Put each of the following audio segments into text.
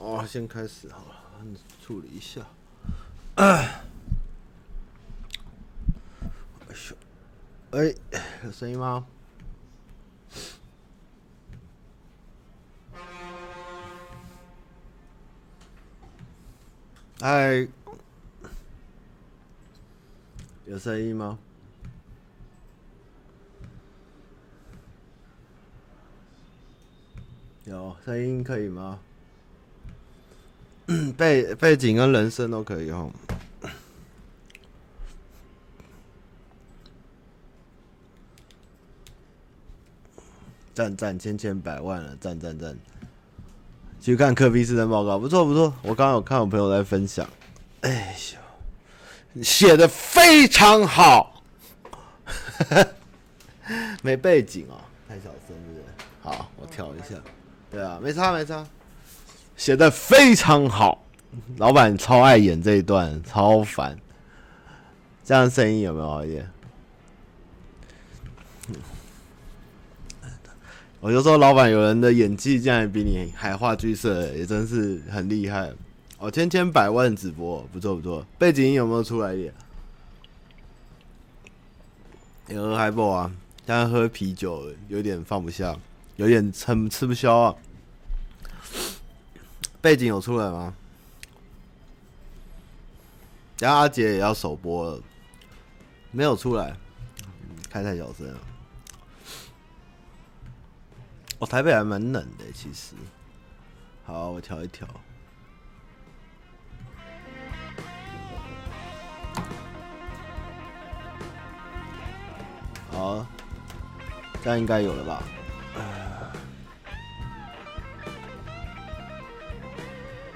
哦，先开始好了，处理一下。哎呦，哎，有声音吗？哎，有声音吗？有声音可以吗？背背景跟人生都可以哦。赞赞千千百万了，赞赞赞！去看柯比斯的报告，不错不错。我刚刚有看我朋友在分享，哎呦，写的非常好。没背景哦，太小声了？好，我调一下。对啊，没差没差，写的非常好。老板超爱演这一段，超烦。这样声音有没有好一点？我就说，老板有人的演技竟然比你还话剧社，也真是很厉害。哦，千千百万直播，不错不错。背景音有没有出来一点？有喝海波啊，但喝啤酒有点放不下，有点撑吃不消啊。背景有出来吗？然后阿杰也要首播了，没有出来，开太小声了。哦，台北还蛮冷的，其实。好，我调一调。好，这样应该有了吧？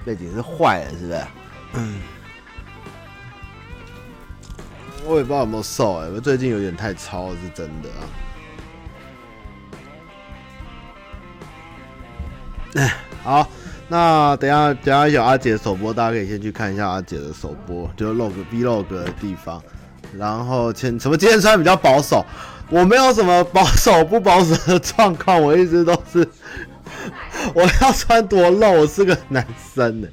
背景是坏了，是不是？嗯。我也不知道有没有瘦哎，我最近有点太糙，是真的啊。好，那等下等下有阿姐首播，大家可以先去看一下阿姐的首播，就是 log vlog 的地方。然后前什么今天穿比较保守，我没有什么保守不保守的状况，我一直都是 我要穿多露，我是个男生呢。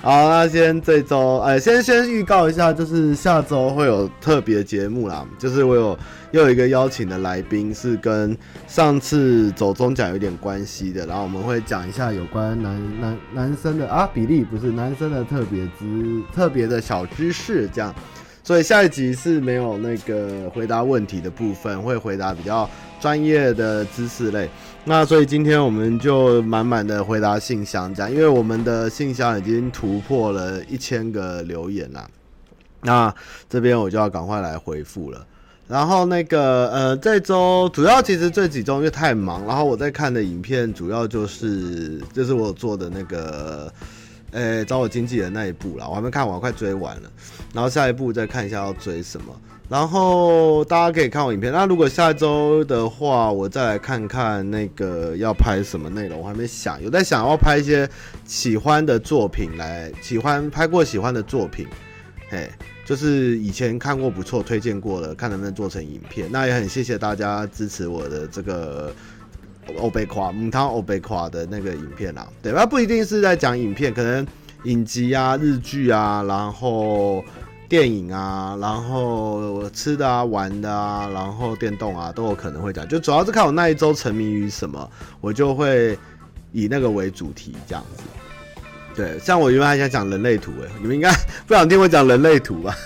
好，那先这周，哎，先先预告一下，就是下周会有特别节目啦，就是我有又有一个邀请的来宾，是跟上次走中奖有点关系的，然后我们会讲一下有关男男男生的啊比例，不是男生的特别知特别的小知识这样，所以下一集是没有那个回答问题的部分，会回答比较专业的知识类。那所以今天我们就满满的回答信箱，这样，因为我们的信箱已经突破了一千个留言啦，那这边我就要赶快来回复了。然后那个呃，这周主要其实这几周因为太忙，然后我在看的影片主要就是就是我做的那个，呃，找我经纪人那一部啦，我还没看完，快追完了，然后下一步再看一下要追什么。然后大家可以看我影片。那如果下周的话，我再来看看那个要拍什么内容，我还没想。有在想要拍一些喜欢的作品来，喜欢拍过喜欢的作品，嘿，就是以前看过不错、推荐过的，看能不能做成影片。那也很谢谢大家支持我的这个欧贝夸母汤欧贝夸的那个影片啦。对，那不一定是在讲影片，可能影集啊、日剧啊，然后。电影啊，然后吃的啊、玩的啊，然后电动啊，都有可能会讲。就主要是看我那一周沉迷于什么，我就会以那个为主题这样子。对，像我原本还想讲人类图，哎，你们应该不想听我讲人类图吧？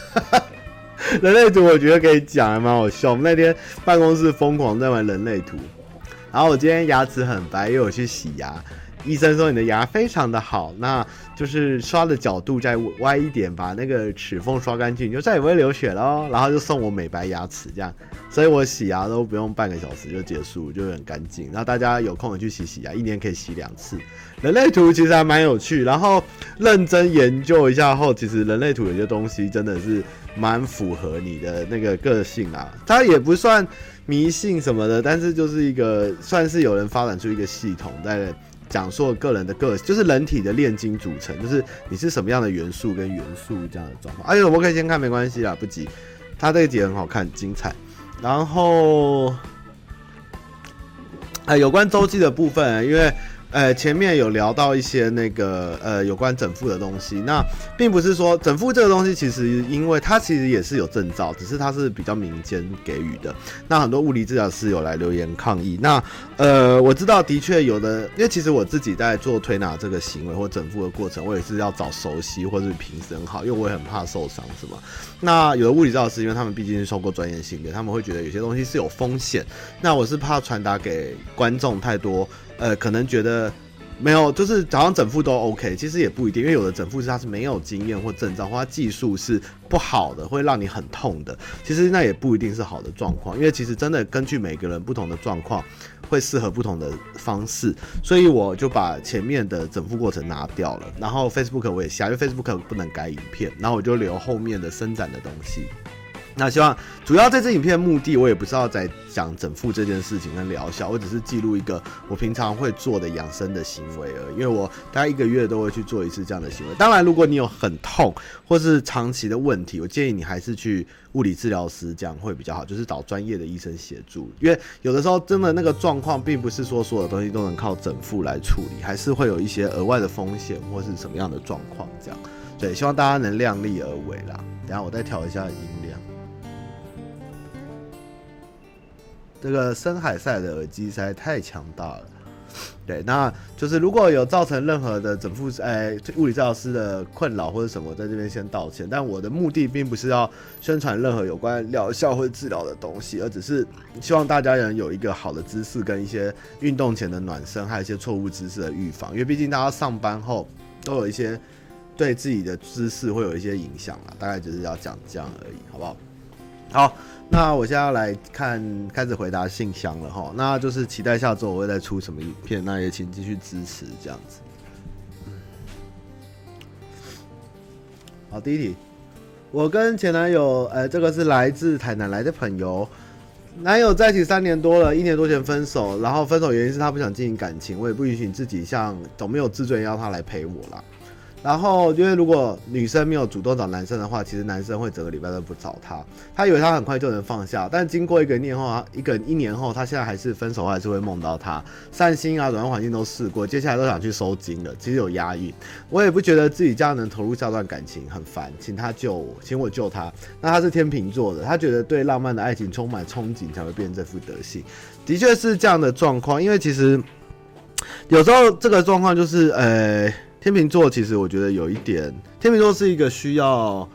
人类图我觉得可以讲，还蛮好笑。我们那天办公室疯狂在玩人类图，然后我今天牙齿很白，因为我去洗牙。医生说你的牙非常的好，那就是刷的角度再歪一点，把那个齿缝刷干净，就再也不会流血了。然后就送我美白牙齿，这样，所以我洗牙都不用半个小时就结束，就很干净。然后大家有空也去洗洗牙，一年可以洗两次。人类图其实还蛮有趣，然后认真研究一下后，其实人类图有些东西真的是蛮符合你的那个个性啊。它也不算迷信什么的，但是就是一个算是有人发展出一个系统在。讲述个人的个，就是人体的炼金组成，就是你是什么样的元素跟元素这样的状况。哎呦，我可以先看，没关系啦，不急。他这个集很好看，精彩。然后，哎，有关周记的部分，因为。呃，前面有聊到一些那个呃有关整复的东西，那并不是说整复这个东西，其实因为它其实也是有证照，只是它是比较民间给予的。那很多物理治疗师有来留言抗议。那呃，我知道的确有的，因为其实我自己在做推拿这个行为或整复的过程，我也是要找熟悉或者是平时很好，因为我也很怕受伤，是吗？那有的物理治疗师，因为他们毕竟是受过专业训练，他们会觉得有些东西是有风险。那我是怕传达给观众太多。呃，可能觉得没有，就是好像整副都 OK，其实也不一定，因为有的整复是他是没有经验或证照，或他技术是不好的，会让你很痛的。其实那也不一定是好的状况，因为其实真的根据每个人不同的状况，会适合不同的方式。所以我就把前面的整副过程拿掉了，然后 Facebook 我也下，因为 Facebook 不能改影片，然后我就留后面的伸展的东西。那希望主要这支影片的目的，我也不是要在讲整复这件事情跟疗效，我只是记录一个我平常会做的养生的行为而已。因为我大概一个月都会去做一次这样的行为。当然，如果你有很痛或是长期的问题，我建议你还是去物理治疗师，这样会比较好，就是找专业的医生协助。因为有的时候真的那个状况，并不是说所有东西都能靠整复来处理，还是会有一些额外的风险或是什么样的状况这样。对，希望大家能量力而为啦。等下我再调一下音量这个森海塞的耳机实在太强大了，对，那就是如果有造成任何的整复哎物理治疗师的困扰或者什么，在这边先道歉。但我的目的并不是要宣传任何有关疗效或治疗的东西，而只是希望大家能有一个好的姿势跟一些运动前的暖身，还有一些错误姿势的预防。因为毕竟大家上班后都有一些对自己的姿势会有一些影响嘛，大概就是要讲这样而已，好不好？好。那我现在要来看，开始回答信箱了哈。那就是期待下周我会再出什么影片，那也请继续支持这样子。好，第一题，我跟前男友，呃，这个是来自台南来的朋友，男友在一起三年多了，一年多前分手，然后分手原因是他不想经营感情，我也不允许自己像总没有自尊要他来陪我啦。然后，因为如果女生没有主动找男生的话，其实男生会整个礼拜都不找她。她以为她很快就能放下，但经过一个年后，一个一年后，她现在还是分手还是会梦到他。散心啊，转换环境都试过，接下来都想去收金了。其实有压抑，我也不觉得自己这样能投入下段感情，很烦，请他救我，请我救他。那他是天秤座的，他觉得对浪漫的爱情充满憧憬，才会变成这副德性。的确是这样的状况，因为其实有时候这个状况就是，呃。天秤座其实我觉得有一点，天秤座是一个需要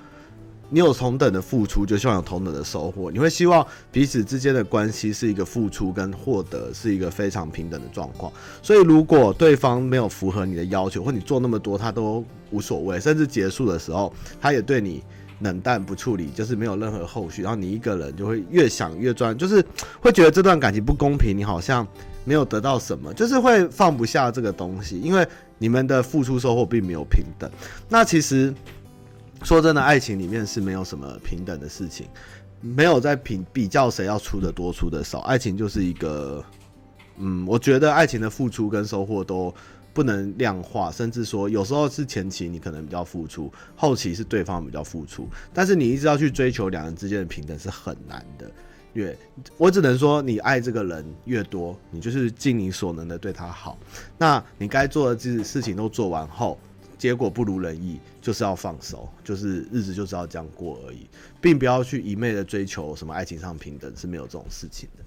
你有同等的付出，就希望有同等的收获。你会希望彼此之间的关系是一个付出跟获得是一个非常平等的状况。所以如果对方没有符合你的要求，或你做那么多他都无所谓，甚至结束的时候他也对你冷淡不处理，就是没有任何后续，然后你一个人就会越想越专，就是会觉得这段感情不公平，你好像没有得到什么，就是会放不下这个东西，因为。你们的付出收获并没有平等，那其实说真的，爱情里面是没有什么平等的事情，没有在比比较谁要出的多出的少，爱情就是一个，嗯，我觉得爱情的付出跟收获都不能量化，甚至说有时候是前期你可能比较付出，后期是对方比较付出，但是你一直要去追求两人之间的平等是很难的。越，我只能说，你爱这个人越多，你就是尽你所能的对他好。那你该做的这事情都做完后，结果不如人意，就是要放手，就是日子就是要这样过而已，并不要去一昧的追求什么爱情上平等，是没有这种事情的，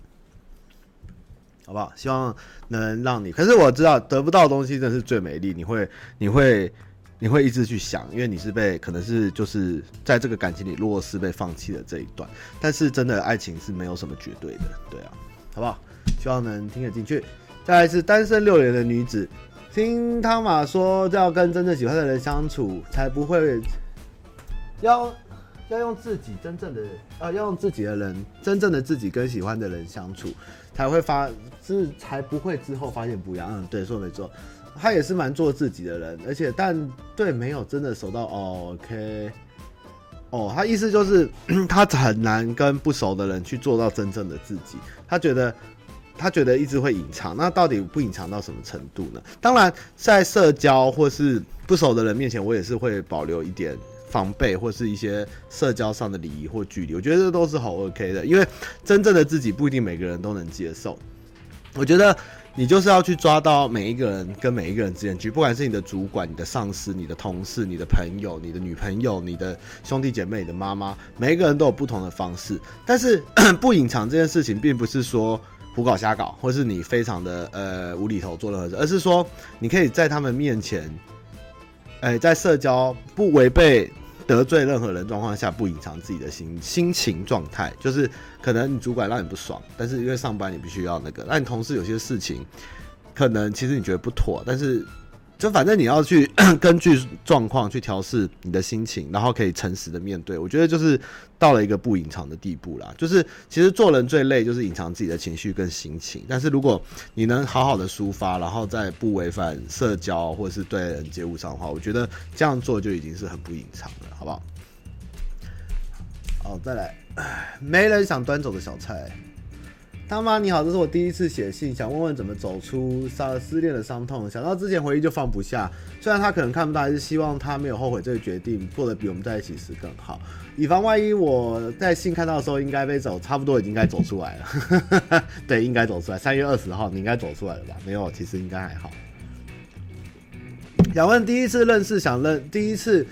好不好？希望能让你，可是我知道得不到的东西真的是最美丽，你会，你会。你会一直去想，因为你是被可能是就是在这个感情里落是被放弃的这一段，但是真的爱情是没有什么绝对的，对啊，好不好？希望能听得进去。再来是单身六年的女子，听汤马说要跟真正喜欢的人相处，才不会要要用自己真正的啊，要用自己的人真正的自己跟喜欢的人相处，才会发是才不会之后发现不一样。嗯，对，说没错。他也是蛮做自己的人，而且但对没有真的熟到、哦、OK，哦，他意思就是 他很难跟不熟的人去做到真正的自己。他觉得他觉得一直会隐藏，那到底不隐藏到什么程度呢？当然，在社交或是不熟的人面前，我也是会保留一点防备或是一些社交上的礼仪或距离。我觉得这都是好 OK 的，因为真正的自己不一定每个人都能接受。我觉得。你就是要去抓到每一个人跟每一个人之间去，不管是你的主管、你的上司、你的同事、你的朋友、你的女朋友、你的兄弟姐妹、你的妈妈，每一个人都有不同的方式。但是 不隐藏这件事情，并不是说胡搞瞎搞，或是你非常的呃无厘头做任何事，而是说你可以在他们面前，哎、在社交不违背。得罪任何人状况下，不隐藏自己的心心情状态，就是可能你主管让你不爽，但是因为上班你必须要那个，那你同事有些事情，可能其实你觉得不妥，但是。就反正你要去 根据状况去调试你的心情，然后可以诚实的面对。我觉得就是到了一个不隐藏的地步啦。就是其实做人最累就是隐藏自己的情绪跟心情。但是如果你能好好的抒发，然后在不违反社交或者是对人接物上的话，我觉得这样做就已经是很不隐藏了，好不好？好，再来，没人想端走的小菜。他妈你好，这是我第一次写信，想问问怎么走出伤失恋的伤痛。想到之前回忆就放不下，虽然他可能看不到，还是希望他没有后悔这个决定，过得比我们在一起时更好。以防万一，我在信看到的时候应该被走，差不多已经该走出来了。对，应该走出来。三月二十号你应该走出来了吧？没有，其实应该还好。想问第一次认识想认第一次。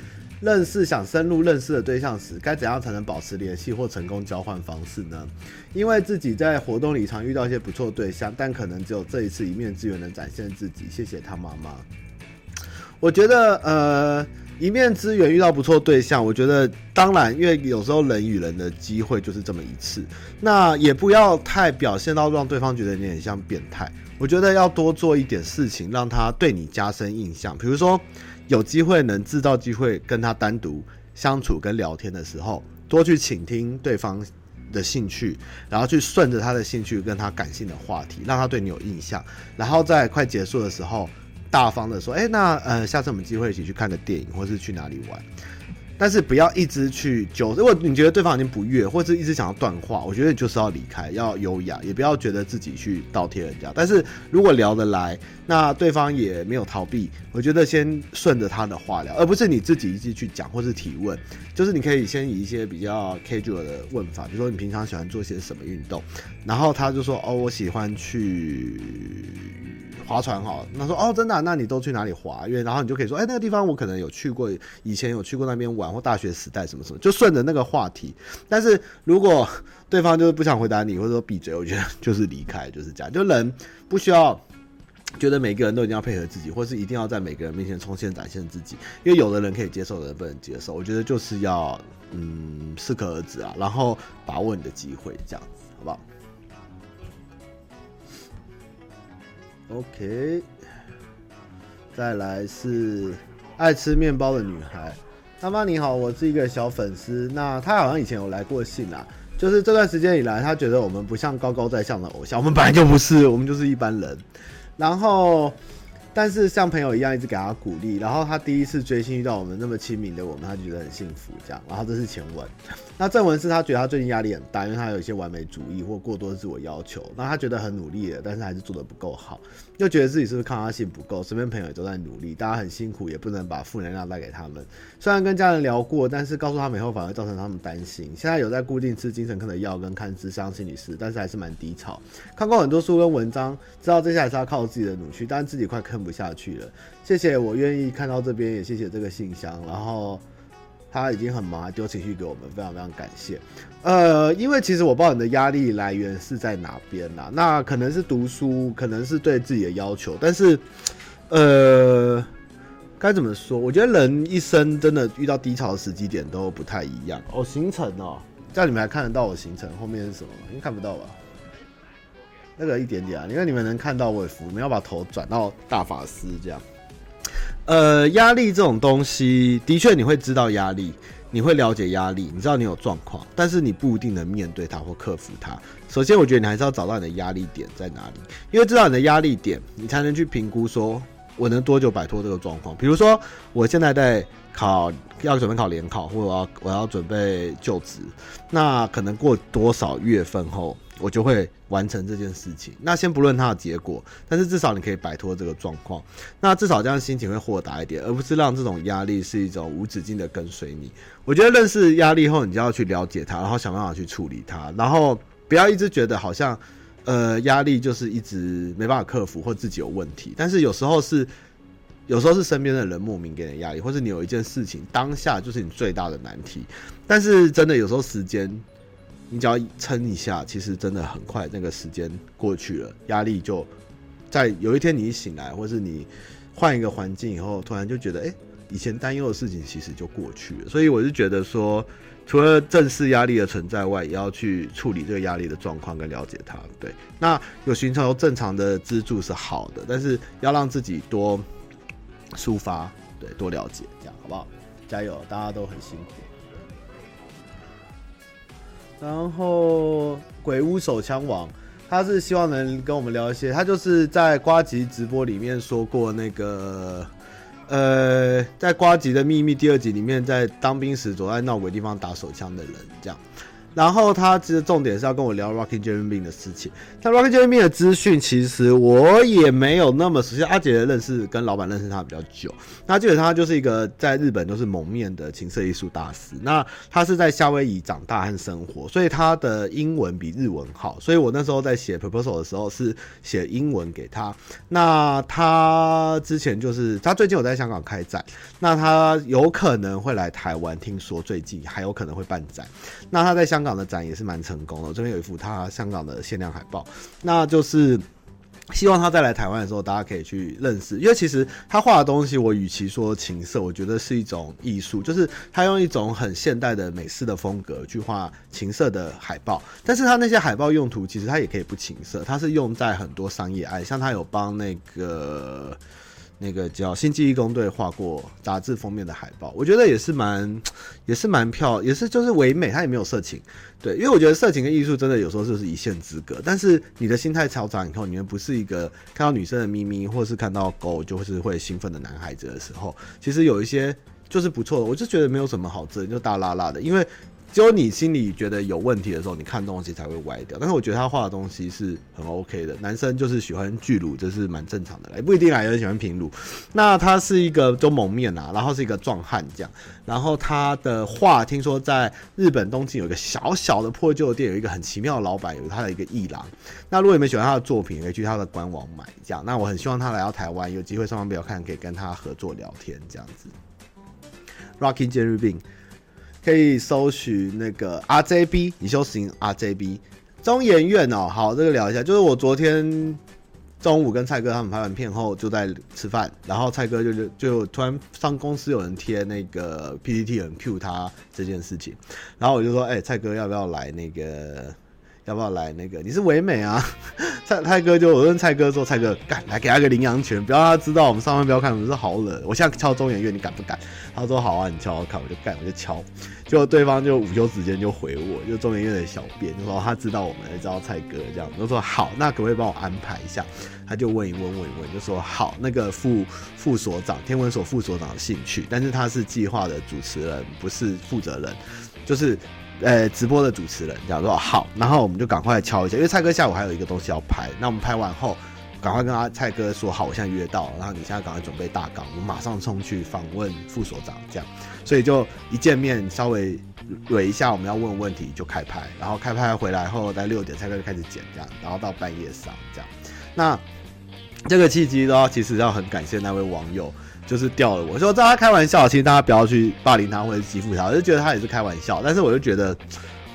认识想深入认识的对象时，该怎样才能保持联系或成功交换方式呢？因为自己在活动里常遇到一些不错对象，但可能只有这一次一面之缘能展现自己。谢谢他妈妈。我觉得，呃，一面之缘遇到不错对象，我觉得当然，因为有时候人与人的机会就是这么一次，那也不要太表现到让对方觉得你很像变态。我觉得要多做一点事情，让他对你加深印象，比如说。有机会能制造机会跟他单独相处跟聊天的时候，多去倾听对方的兴趣，然后去顺着他的兴趣跟他感性的话题，让他对你有印象，然后在快结束的时候，大方的说：“哎，那呃，下次我们机会一起去看个电影，或是去哪里玩。”但是不要一直去揪，如果你觉得对方已经不悦，或者一直想要断话，我觉得就是要离开，要优雅，也不要觉得自己去倒贴人家。但是如果聊得来，那对方也没有逃避，我觉得先顺着他的话聊，而不是你自己一直去讲或是提问。就是你可以先以一些比较 casual 的问法，比如说你平常喜欢做些什么运动，然后他就说：“哦，我喜欢去。”划船好，那说哦，真的，那你都去哪里划？因为然后你就可以说，哎，那个地方我可能有去过，以前有去过那边玩，或大学时代什么什么，就顺着那个话题。但是如果对方就是不想回答你，或者说闭嘴，我觉得就是离开，就是这样。就人不需要觉得每个人都一定要配合自己，或是一定要在每个人面前重新展现自己，因为有的人可以接受，有的人不能接受。我觉得就是要嗯适可而止啊，然后把握你的机会，这样子，好不好？OK，再来是爱吃面包的女孩，妈妈你好，我是一个小粉丝。那她好像以前有来过信啊，就是这段时间以来，她觉得我们不像高高在上的偶像，我们本来就不是，我们就是一般人。然后。但是像朋友一样一直给她鼓励，然后她第一次追星遇到我们那么亲民的我们，她觉得很幸福。这样，然后这是前文，那正文是他觉得他最近压力很大，因为他有一些完美主义或过多的自我要求，那他觉得很努力了，但是还是做得不够好，又觉得自己是不是抗压性不够，身边朋友也都在努力，大家很辛苦，也不能把负能量带给他们。虽然跟家人聊过，但是告诉他们以后反而造成他们担心。现在有在固定吃精神科的药跟看智商心理师，但是还是蛮低潮。看过很多书跟文章，知道接下来是要靠自己的努力，但自己快看不下去了，谢谢我愿意看到这边，也谢谢这个信箱。然后他已经很忙，丢情绪给我们，非常非常感谢。呃，因为其实我不知道你的压力来源是在哪边呐？那可能是读书，可能是对自己的要求，但是呃，该怎么说？我觉得人一生真的遇到低潮的时机点都不太一样。哦，行程哦，这样你们还看得到我行程后面是什么吗？应该看不到吧？那个一点点啊，因为你们能看到我的符，你们要把头转到大法师这样。呃，压力这种东西，的确你会知道压力，你会了解压力，你知道你有状况，但是你不一定能面对它或克服它。首先，我觉得你还是要找到你的压力点在哪里，因为知道你的压力点，你才能去评估说我能多久摆脱这个状况。比如说，我现在在考，要准备考联考，或者我要我要准备就职，那可能过多少月份后，我就会完成这件事情。那先不论它的结果，但是至少你可以摆脱这个状况。那至少这样心情会豁达一点，而不是让这种压力是一种无止境的跟随你。我觉得认识压力后，你就要去了解它，然后想办法去处理它，然后不要一直觉得好像呃压力就是一直没办法克服，或自己有问题。但是有时候是，有时候是身边的人莫名给你压力，或是你有一件事情当下就是你最大的难题。但是真的有时候时间，你只要撑一下，其实真的很快那个时间过去了，压力就在有一天你一醒来，或是你换一个环境以后，突然就觉得哎。以前担忧的事情其实就过去了，所以我是觉得说，除了正视压力的存在外，也要去处理这个压力的状况跟了解它。对，那有寻求正常的资助是好的，但是要让自己多抒发，对，多了解，这样好不好？加油，大家都很辛苦。然后鬼屋手枪王，他是希望能跟我们聊一些，他就是在瓜吉直播里面说过那个。呃，在瓜吉的秘密第二集里面，在当兵时躲在闹鬼地方打手枪的人，这样。然后他其实重点是要跟我聊 Rockin' Jeremy Bin 的事情。那 Rockin' Jeremy Bin 的资讯其实我也没有那么熟悉。阿杰认识跟老板认识他比较久，那基本上他就是一个在日本都是蒙面的情色艺术大师。那他是在夏威夷长大和生活，所以他的英文比日文好。所以我那时候在写 proposal 的时候是写英文给他。那他之前就是他最近有在香港开展，那他有可能会来台湾，听说最近还有可能会办展。那他在香。香港的展也是蛮成功的，这边有一幅他香港的限量海报，那就是希望他再来台湾的时候，大家可以去认识。因为其实他画的东西，我与其说情色，我觉得是一种艺术，就是他用一种很现代的美式的风格去画情色的海报。但是他那些海报用途，其实他也可以不情色，他是用在很多商业爱，像他有帮那个。那个叫《星际异攻队》画过杂志封面的海报，我觉得也是蛮，也是蛮漂，也是就是唯美，它也没有色情，对，因为我觉得色情跟艺术真的有时候就是一线之隔。但是你的心态超长以后，你们不是一个看到女生的咪咪，或是看到狗就是会兴奋的男孩子的时候，其实有一些就是不错的，我就觉得没有什么好遮，就大拉拉的，因为。只有你心里觉得有问题的时候，你看东西才会歪掉。但是我觉得他画的东西是很 OK 的。男生就是喜欢巨乳，这是蛮正常的，也不一定啊，有人喜欢平乳。那他是一个都蒙面啊，然后是一个壮汉这样。然后他的画，听说在日本东京有一个小小的破旧店，有一个很奇妙的老板，有他的一个艺廊。那如果你们喜欢他的作品，可以去他的官网买这样。那我很希望他来到台湾，有机会上方不要看，可以跟他合作聊天这样子。Rockin' Jeremy Bean。可以搜寻那个 RJB，你修行 RJB 中研院哦。好，这个聊一下，就是我昨天中午跟蔡哥他们拍完片后就在吃饭，然后蔡哥就就就突然上公司有人贴那个 PPT 很 Q 他这件事情，然后我就说，哎、蔡哥要不要来那个？要不要来那个？你是唯美啊，蔡蔡哥就我问蔡哥说，蔡哥干来给他个领养权，不要让他知道我们上班不要看，我们说好冷。我现在敲中研院，你敢不敢？他说好啊，你敲敲看，我就干，我就敲。结果对方就午休时间就回我，就中研院的小编就说他知道我们，知道蔡哥这样，就说好，那可不可以帮我安排一下？他就问一问问一问，就说好，那个副副所长天文所副所长的兴趣，但是他是计划的主持人，不是负责人，就是。呃，直播的主持人这样说好，然后我们就赶快敲一下，因为蔡哥下午还有一个东西要拍。那我们拍完后，赶快跟他蔡哥说好，我现在约到，然后你现在赶快准备大纲，我马上冲去访问副所长，这样。所以就一见面，稍微捋一下我们要问问题就开拍，然后开拍回来后在六点蔡哥就开始剪这样，然后到半夜上这样。那这个契机的话，其实要很感谢那位网友。就是掉了我，我说大家开玩笑，其实大家不要去霸凌他或者欺负他，我就觉得他也是开玩笑。但是我就觉得，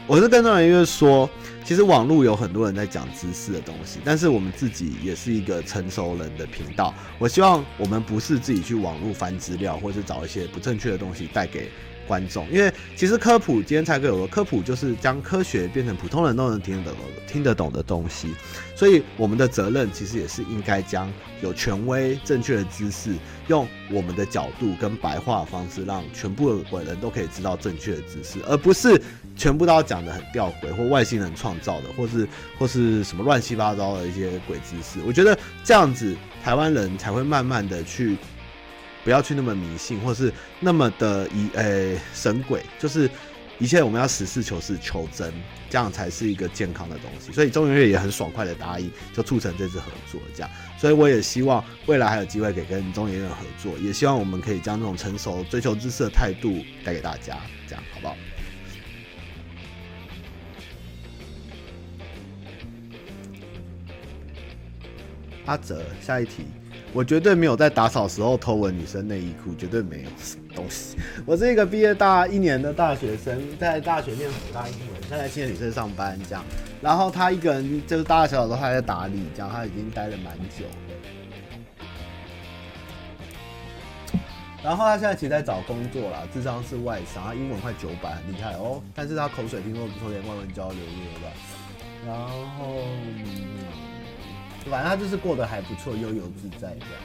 我是跟众人因为说，其实网络有很多人在讲知识的东西，但是我们自己也是一个成熟人的频道。我希望我们不是自己去网络翻资料，或者找一些不正确的东西带给观众，因为其实科普，今天蔡哥有个科普，就是将科学变成普通人都能听得懂、听得懂的东西。所以我们的责任其实也是应该将有权威、正确的知识，用我们的角度跟白话方式，让全部的人都可以知道正确的知识，而不是全部都要讲得很吊诡或外星人创造的，或是或是什么乱七八糟的一些鬼知识。我觉得这样子，台湾人才会慢慢的去。不要去那么迷信，或是那么的以诶、欸、神鬼，就是一切我们要实事求是、求真，这样才是一个健康的东西。所以中研院也很爽快的答应，就促成这次合作，这样。所以我也希望未来还有机会可以跟中研院合作，也希望我们可以将这种成熟、追求知识的态度带给大家，这样好不好？阿泽，下一题。我绝对没有在打扫时候偷闻女生内衣裤，绝对没有东西。我是一个毕业大一年的大学生，在大学念辅大英文，现在在青年旅社上班这样。然后他一个人就是大大小小都还在打理，这样他已经待了蛮久。然后他现在其实在找工作啦，智商是外商，他英文快九百，很厉害哦。但是他口水听说不错，连外文交流也有吧。然后。反正他就是过得还不错，悠游自在这样。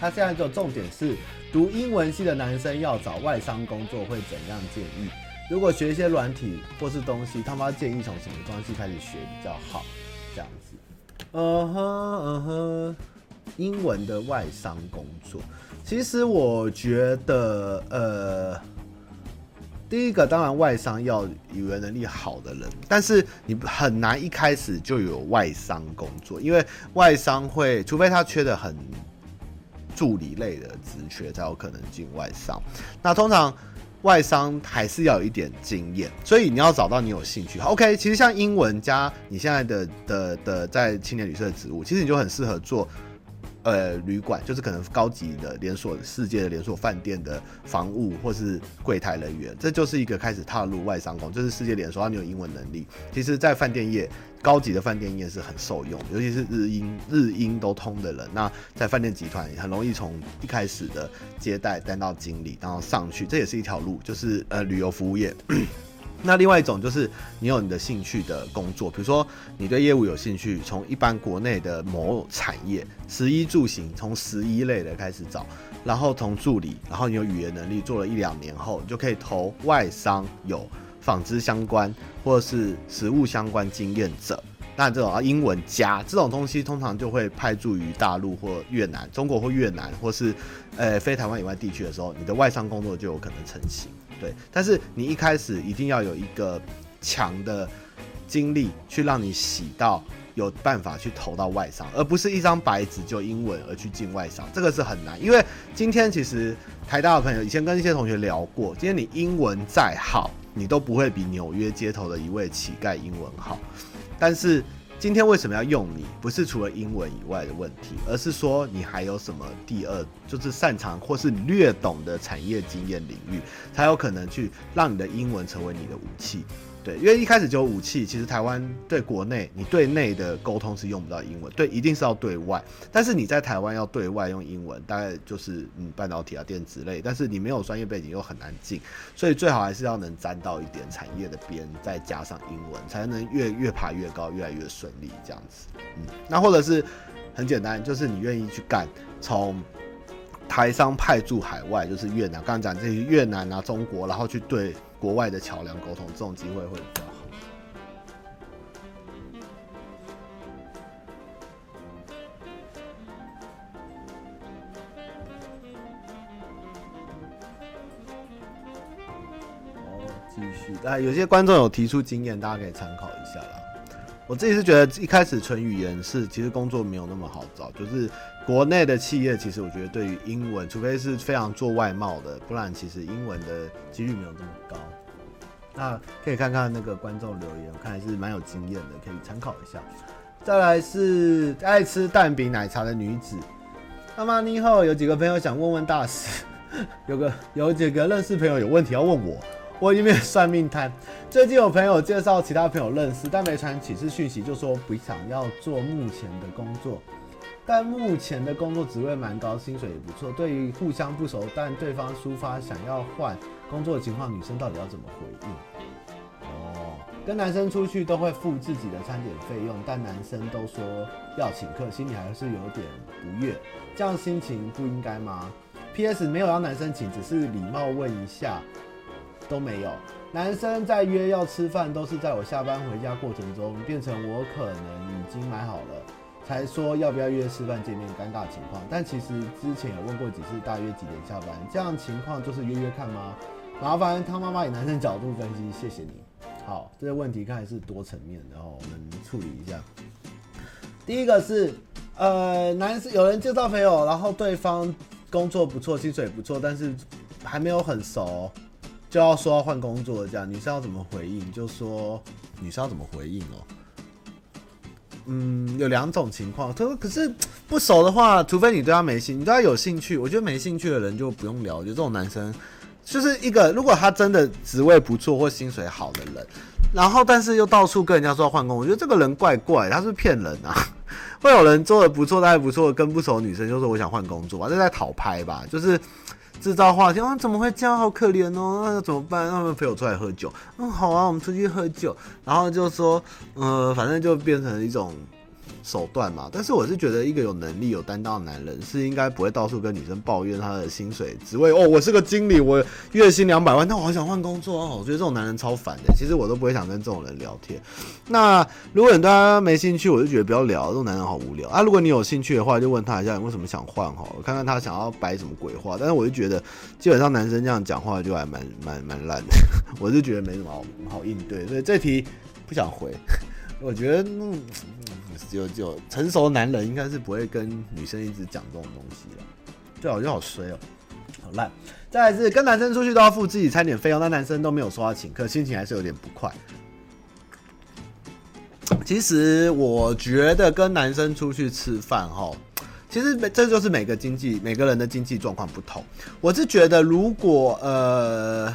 他现在就重点是读英文系的男生要找外商工作会怎样建议？如果学一些软体或是东西，他妈建议从什么东西开始学比较好？这样子。嗯哼嗯哼，英文的外商工作，其实我觉得呃。第一个当然外商要语言能力好的人，但是你很难一开始就有外商工作，因为外商会，除非他缺的很助理类的职缺，才有可能进外商。那通常外商还是要有一点经验，所以你要找到你有兴趣。OK，其实像英文加你现在的的的在青年旅社的职务，其实你就很适合做。呃，旅馆就是可能高级的连锁世界的连锁饭店的房务或是柜台人员，这就是一个开始踏入外商工，就是世界连锁，然后你有英文能力。其实，在饭店业，高级的饭店业是很受用，尤其是日英日英都通的人，那在饭店集团很容易从一开始的接待单到经理，然后上去，这也是一条路，就是呃旅游服务业。那另外一种就是你有你的兴趣的工作，比如说你对业务有兴趣，从一般国内的某产业，食衣住行，从食衣类的开始找，然后从助理，然后你有语言能力，做了一两年后，你就可以投外商有纺织相关或者是食物相关经验者。那这种啊英文加这种东西，通常就会派驻于大陆或越南、中国或越南，或是呃非台湾以外地区的时候，你的外商工作就有可能成型。对，但是你一开始一定要有一个强的经历，去让你洗到有办法去投到外商，而不是一张白纸就英文而去进外商，这个是很难。因为今天其实台大的朋友以前跟一些同学聊过，今天你英文再好，你都不会比纽约街头的一位乞丐英文好，但是。今天为什么要用你？不是除了英文以外的问题，而是说你还有什么第二，就是擅长或是略懂的产业经验领域，才有可能去让你的英文成为你的武器。对，因为一开始就有武器，其实台湾对国内，你对内的沟通是用不到英文，对，一定是要对外。但是你在台湾要对外用英文，大概就是嗯半导体啊、电子类，但是你没有专业背景又很难进，所以最好还是要能沾到一点产业的边，再加上英文，才能越越爬越高，越来越顺利这样子。嗯，那或者是很简单，就是你愿意去干，从台商派驻海外，就是越南，刚刚讲这些越南啊、中国，然后去对。国外的桥梁沟通，这种机会会比较好。哦，继续。啊，有些观众有提出经验，大家可以参考一下啦。我自己是觉得一开始纯语言是，其实工作没有那么好找，就是国内的企业，其实我觉得对于英文，除非是非常做外贸的，不然其实英文的几率没有这么高。那可以看看那个观众留言，我看还是蛮有经验的，可以参考一下。再来是爱吃蛋饼奶茶的女子，那么你好，有几个朋友想问问大师，有个有几个认识朋友有问题要问我，我已经没有算命摊。最近有朋友介绍其他朋友认识，但没传启事讯息，就说不想要做目前的工作，但目前的工作职位蛮高，薪水也不错。对于互相不熟，但对方抒发想要换工作的情况，女生到底要怎么回应？哦跟男生出去都会付自己的餐点费用，但男生都说要请客，心里还是有点不悦。这样心情不应该吗？P.S. 没有让男生请，只是礼貌问一下，都没有。男生在约要吃饭，都是在我下班回家过程中，变成我可能已经买好了，才说要不要约吃饭见面，尴尬情况。但其实之前有问过几次，大约几点下班？这样情况就是约约看吗？麻烦汤妈妈以男生角度分析，谢谢你。好，这个问题看来是多层面，然后我们处理一下。第一个是，呃，男生有人介绍朋友，然后对方工作不错，薪水也不错，但是还没有很熟，就要说要换工作，这样女生要怎么回应？就说女生要怎么回应哦？嗯，有两种情况。他说，可是不熟的话，除非你对他没兴，你对他有兴趣，我觉得没兴趣的人就不用聊。我觉得这种男生就是一个，如果他真的职位不错或薪水好的人，然后但是又到处跟人家说要换工，我觉得这个人怪怪，他是骗人啊？会有人做的不错，但还不错，跟不熟女生就说我想换工作啊，这在讨拍吧？就是。制造话题啊，怎么会这样？好可怜哦，那要怎么办？让他们陪我出来喝酒。嗯，好啊，我们出去喝酒。然后就说，呃，反正就变成一种。手段嘛，但是我是觉得一个有能力、有担当的男人是应该不会到处跟女生抱怨他的薪水职位哦。我是个经理，我月薪两百万，但我好想换工作哦。我觉得这种男人超烦的，其实我都不会想跟这种人聊天。那如果你对他没兴趣，我就觉得不要聊，这种男人好无聊啊。如果你有兴趣的话，就问他一下你为什么想换哈，看看他想要摆什么鬼话。但是我就觉得基本上男生这样讲话就还蛮蛮蛮烂的，我就觉得没什么好好应对，所以这题不想回。我觉得嗯。就就成熟男人应该是不会跟女生一直讲这种东西了，对，我觉得好衰哦，好烂。再来是跟男生出去都要付自己餐点费用，那男生都没有说要请客，心情还是有点不快。其实我觉得跟男生出去吃饭哈，其实这就是每个经济每个人的经济状况不同。我是觉得如果呃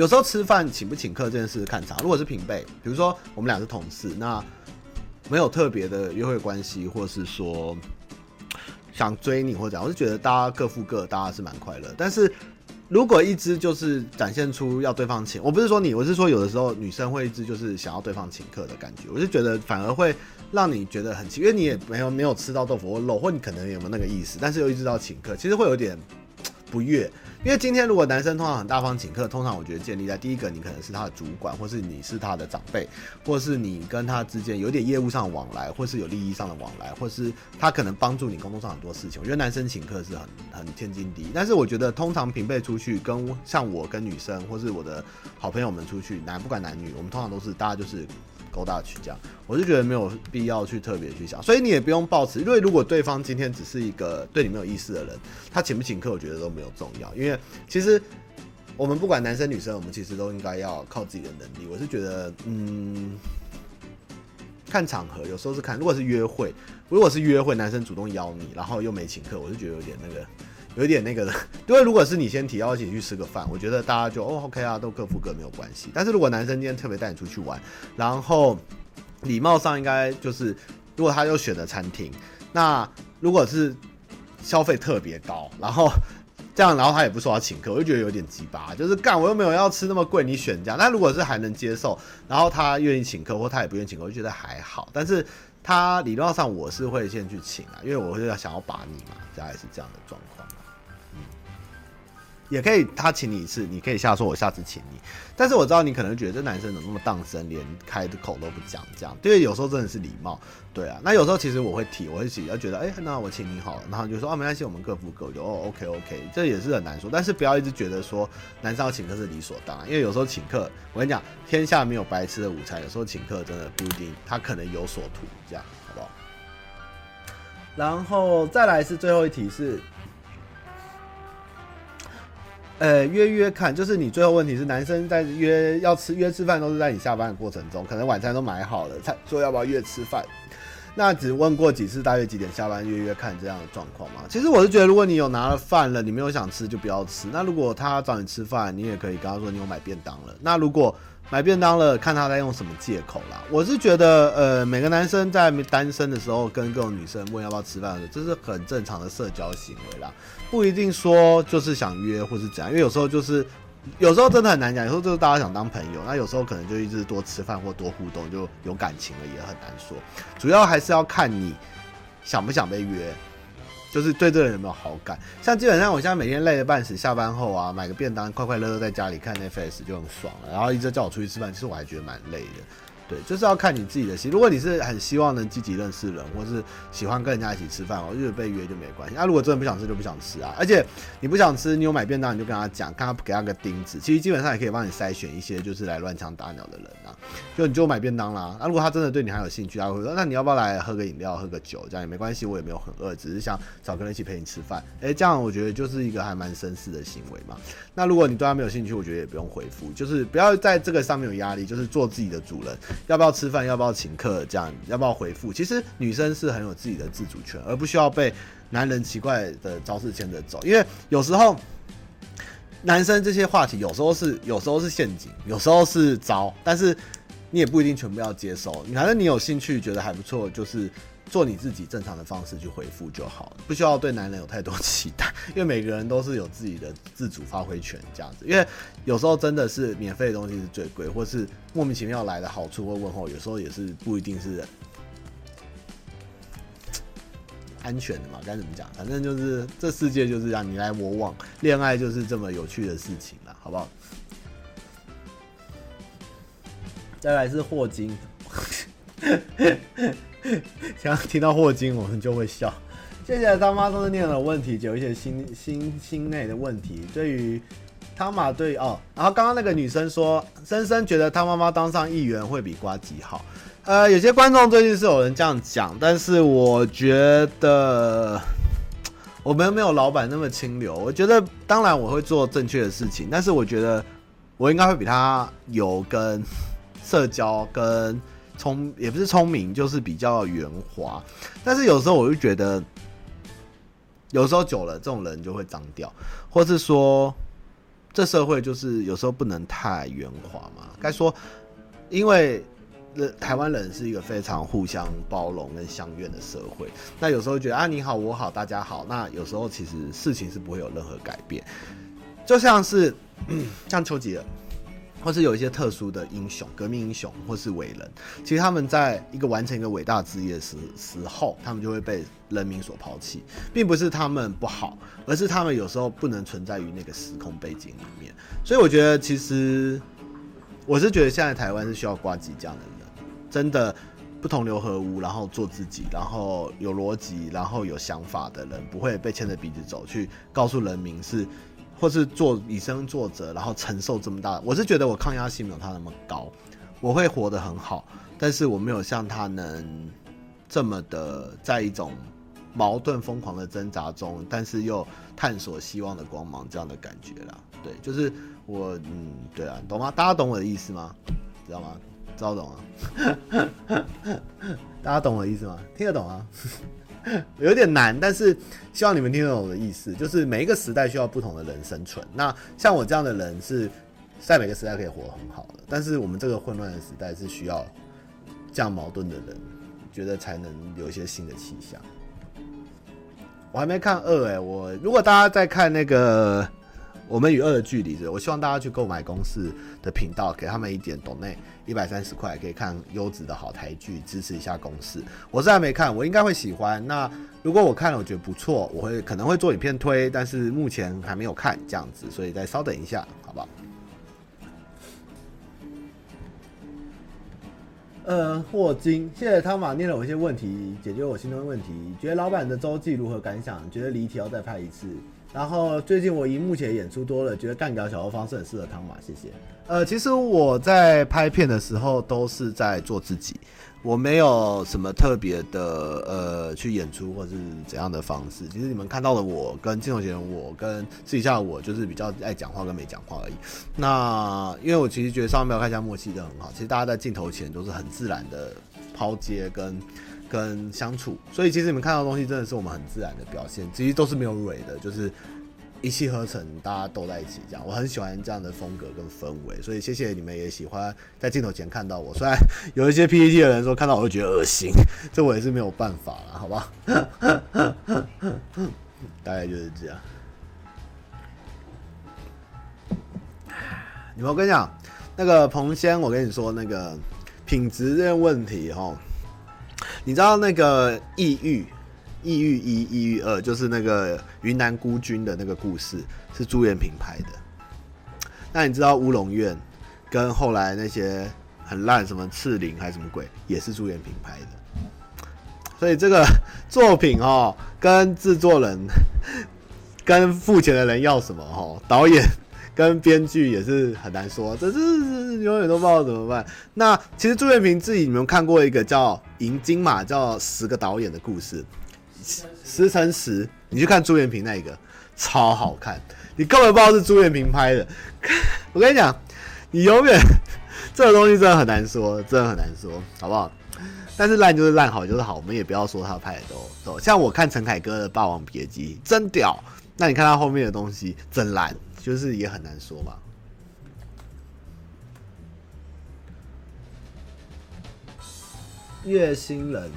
有时候吃饭请不请客这件事看场，如果是平辈，比如说我们俩是同事，那。没有特别的约会关系，或是说想追你或者怎样，我是觉得大家各付各，大家是蛮快乐。但是如果一直就是展现出要对方请，我不是说你，我是说有的时候女生会一直就是想要对方请客的感觉，我是觉得反而会让你觉得很奇，因为你也没有没有吃到豆腐或肉，或你可能有没有那个意思，但是又一直到请客，其实会有点不悦。因为今天如果男生通常很大方请客，通常我觉得建立在第一个，你可能是他的主管，或是你是他的长辈，或是你跟他之间有点业务上的往来，或是有利益上的往来，或是他可能帮助你工作上很多事情。我觉得男生请客是很很天经地义，但是我觉得通常平辈出去跟像我跟女生，或是我的好朋友们出去，男不管男女，我们通常都是大家就是。勾搭去这样，我就觉得没有必要去特别去想，所以你也不用抱持，因为如果对方今天只是一个对你没有意思的人，他请不请客，我觉得都没有重要，因为其实我们不管男生女生，我们其实都应该要靠自己的能力。我是觉得，嗯，看场合，有时候是看，如果是约会，如果是约会，男生主动邀你，然后又没请客，我就觉得有点那个。有点那个的，因为如果是你先提要一起去吃个饭，我觉得大家就哦 OK 啊，都各付各没有关系。但是如果男生今天特别带你出去玩，然后礼貌上应该就是，如果他又选了餐厅，那如果是消费特别高，然后这样，然后他也不说要请客，我就觉得有点鸡巴，就是干我又没有要吃那么贵，你选这样。那如果是还能接受，然后他愿意请客，或他也不愿意请客，我就觉得还好。但是他礼貌上我是会先去请啊，因为我会要想要把你嘛，大概是这样的状况。也可以，他请你一次，你可以下说，我下次请你。但是我知道你可能觉得这男生怎么那么当真，连开的口都不讲，这样，因为有时候真的是礼貌，对啊。那有时候其实我会提，我会提，要觉得，哎、那我请你好了，然后就说，啊，没关系，我们各付各，就哦，OK OK，这也是很难说。但是不要一直觉得说男生要请客是理所当然，因为有时候请客，我跟你讲，天下没有白吃的午餐，有时候请客真的不一定，他可能有所图，这样，好不好？然后再来是最后一题是。呃，约约看，就是你最后问题是男生在约要吃约吃饭都是在你下班的过程中，可能晚餐都买好了，才说要不要约吃饭。那只问过几次大约几点下班约约看这样的状况吗？其实我是觉得，如果你有拿了饭了，你没有想吃就不要吃。那如果他找你吃饭，你也可以跟他说你有买便当了。那如果买便当了，看他在用什么借口啦。我是觉得，呃，每个男生在单身的时候跟各种女生问要不要吃饭的时候，这是很正常的社交行为啦，不一定说就是想约或是怎样，因为有时候就是，有时候真的很难讲，有时候就是大家想当朋友，那有时候可能就一直多吃饭或多互动就有感情了，也很难说。主要还是要看你想不想被约。就是对这个人有没有好感，像基本上我现在每天累得半死，下班后啊买个便当，快快乐乐在家里看 Netflix 就很爽了，然后一直叫我出去吃饭，其实我还觉得蛮累的。对，就是要看你自己的心。如果你是很希望能积极认识人，或是喜欢跟人家一起吃饭，哦，就是被约就没关系。那、如果真的不想吃，就不想吃啊。而且你不想吃，你有买便当，你就跟他讲，看他给他个钉子。其实基本上也可以帮你筛选一些就是来乱枪打鸟的人啊。就你就买便当啦。那、如果他真的对你还有兴趣，他会说，那你要不要来喝个饮料，喝个酒，这样也没关系。我也没有很饿，只是想找个人一起陪你吃饭。诶、欸，这样我觉得就是一个还蛮绅士的行为嘛。那如果你对他没有兴趣，我觉得也不用回复，就是不要在这个上面有压力，就是做自己的主人。要不要吃饭，要不要请客，这样要不要回复？其实女生是很有自己的自主权，而不需要被男人奇怪的招式牵着走。因为有时候男生这些话题有时候是有时候是陷阱，有时候是招，但是你也不一定全部要接受。反正你有兴趣，觉得还不错，就是。做你自己正常的方式去回复就好了，不需要对男人有太多期待，因为每个人都是有自己的自主发挥权这样子。因为有时候真的是免费的东西是最贵，或是莫名其妙来的好处或问候，有时候也是不一定是安全的嘛。该怎么讲？反正就是这世界就是让你来我往，恋爱就是这么有趣的事情了，好不好？再来是霍金。想听到霍金，我们就会笑。谢谢他妈都是念了问题，有一些心心心内的问题。对于汤玛对哦，然后刚刚那个女生说，深深觉得汤妈妈当上议员会比瓜吉好。呃，有些观众最近是有人这样讲，但是我觉得我们没有老板那么清流。我觉得当然我会做正确的事情，但是我觉得我应该会比他有跟社交跟。聪也不是聪明，就是比较圆滑。但是有时候我就觉得，有时候久了，这种人就会脏掉，或是说，这社会就是有时候不能太圆滑嘛。该说，因为台湾人是一个非常互相包容跟相愿的社会。那有时候觉得啊，你好我好大家好，那有时候其实事情是不会有任何改变。就像是 像丘吉尔。或是有一些特殊的英雄、革命英雄，或是伟人，其实他们在一个完成一个伟大事业时时候，他们就会被人民所抛弃，并不是他们不好，而是他们有时候不能存在于那个时空背景里面。所以我觉得，其实我是觉得现在台湾是需要呱吉这样的人，真的不同流合污，然后做自己，然后有逻辑，然后有想法的人，不会被牵着鼻子走，去告诉人民是。或是做以身作则，然后承受这么大，我是觉得我抗压性没有他那么高，我会活得很好，但是我没有像他能这么的在一种矛盾疯狂的挣扎中，但是又探索希望的光芒这样的感觉啦。对，就是我，嗯，对啊，懂吗？大家懂我的意思吗？知道吗？知道懂啊？大家懂我的意思吗？听得懂啊？有点难，但是希望你们听懂我的意思。就是每一个时代需要不同的人生存。那像我这样的人是在每个时代可以活得很好的，但是我们这个混乱的时代是需要这样矛盾的人，觉得才能有一些新的气象。我还没看二哎，我如果大家在看那个。我们与恶的距离，我希望大家去购买公司的频道，给他们一点懂内一百三十块，可以看优质的好台剧，支持一下公司。我是还没看，我应该会喜欢。那如果我看了，我觉得不错，我会可能会做影片推，但是目前还没有看这样子，所以再稍等一下，好不好？呃，霍金，谢谢汤马念了我一些问题，解决我心中的问题。觉得老板的周记如何感想？觉得离题要再拍一次。然后最近我荧幕前演出多了，觉得干掉小欧方式很适合汤马，谢谢。呃，其实我在拍片的时候都是在做自己，我没有什么特别的呃去演出或是怎样的方式。其实你们看到的我跟镜头前我跟私底下我就是比较爱讲话跟没讲话而已。那因为我其实觉得上面没有看一下默契的很好，其实大家在镜头前都是很自然的抛接跟。跟相处，所以其实你们看到的东西真的是我们很自然的表现，其实都是没有蕊的，就是一气呵成，大家都在一起这样。我很喜欢这样的风格跟氛围，所以谢谢你们也喜欢在镜头前看到我。虽然 有一些 PPT 的人说看到我会觉得恶心，这我也是没有办法了，好吧？大概就是这样。你们我跟你讲，那个彭先，我跟你说那个品质这个问题哈。你知道那个异域，异域一，异域二，就是那个云南孤军的那个故事，是朱元平拍的。那你知道乌龙院跟后来那些很烂什么赤灵还是什么鬼，也是朱元平拍的。所以这个作品哦，跟制作人跟付钱的人要什么哦，导演。跟编剧也是很难说，这是永远都不知道怎么办。那其实朱元平自己，你们看过一个叫《银金马》，叫十个导演的故事，十乘十，你去看朱元平那一个，超好看，你根本不知道是朱元平拍的。我跟你讲，你永远这个东西真的很难说，真的很难说，好不好？但是烂就是烂，好就是好，我们也不要说他拍的都都。像我看陈凯歌的《霸王别姬》，真屌。那你看他后面的东西，真烂，就是也很难说嘛。月星人，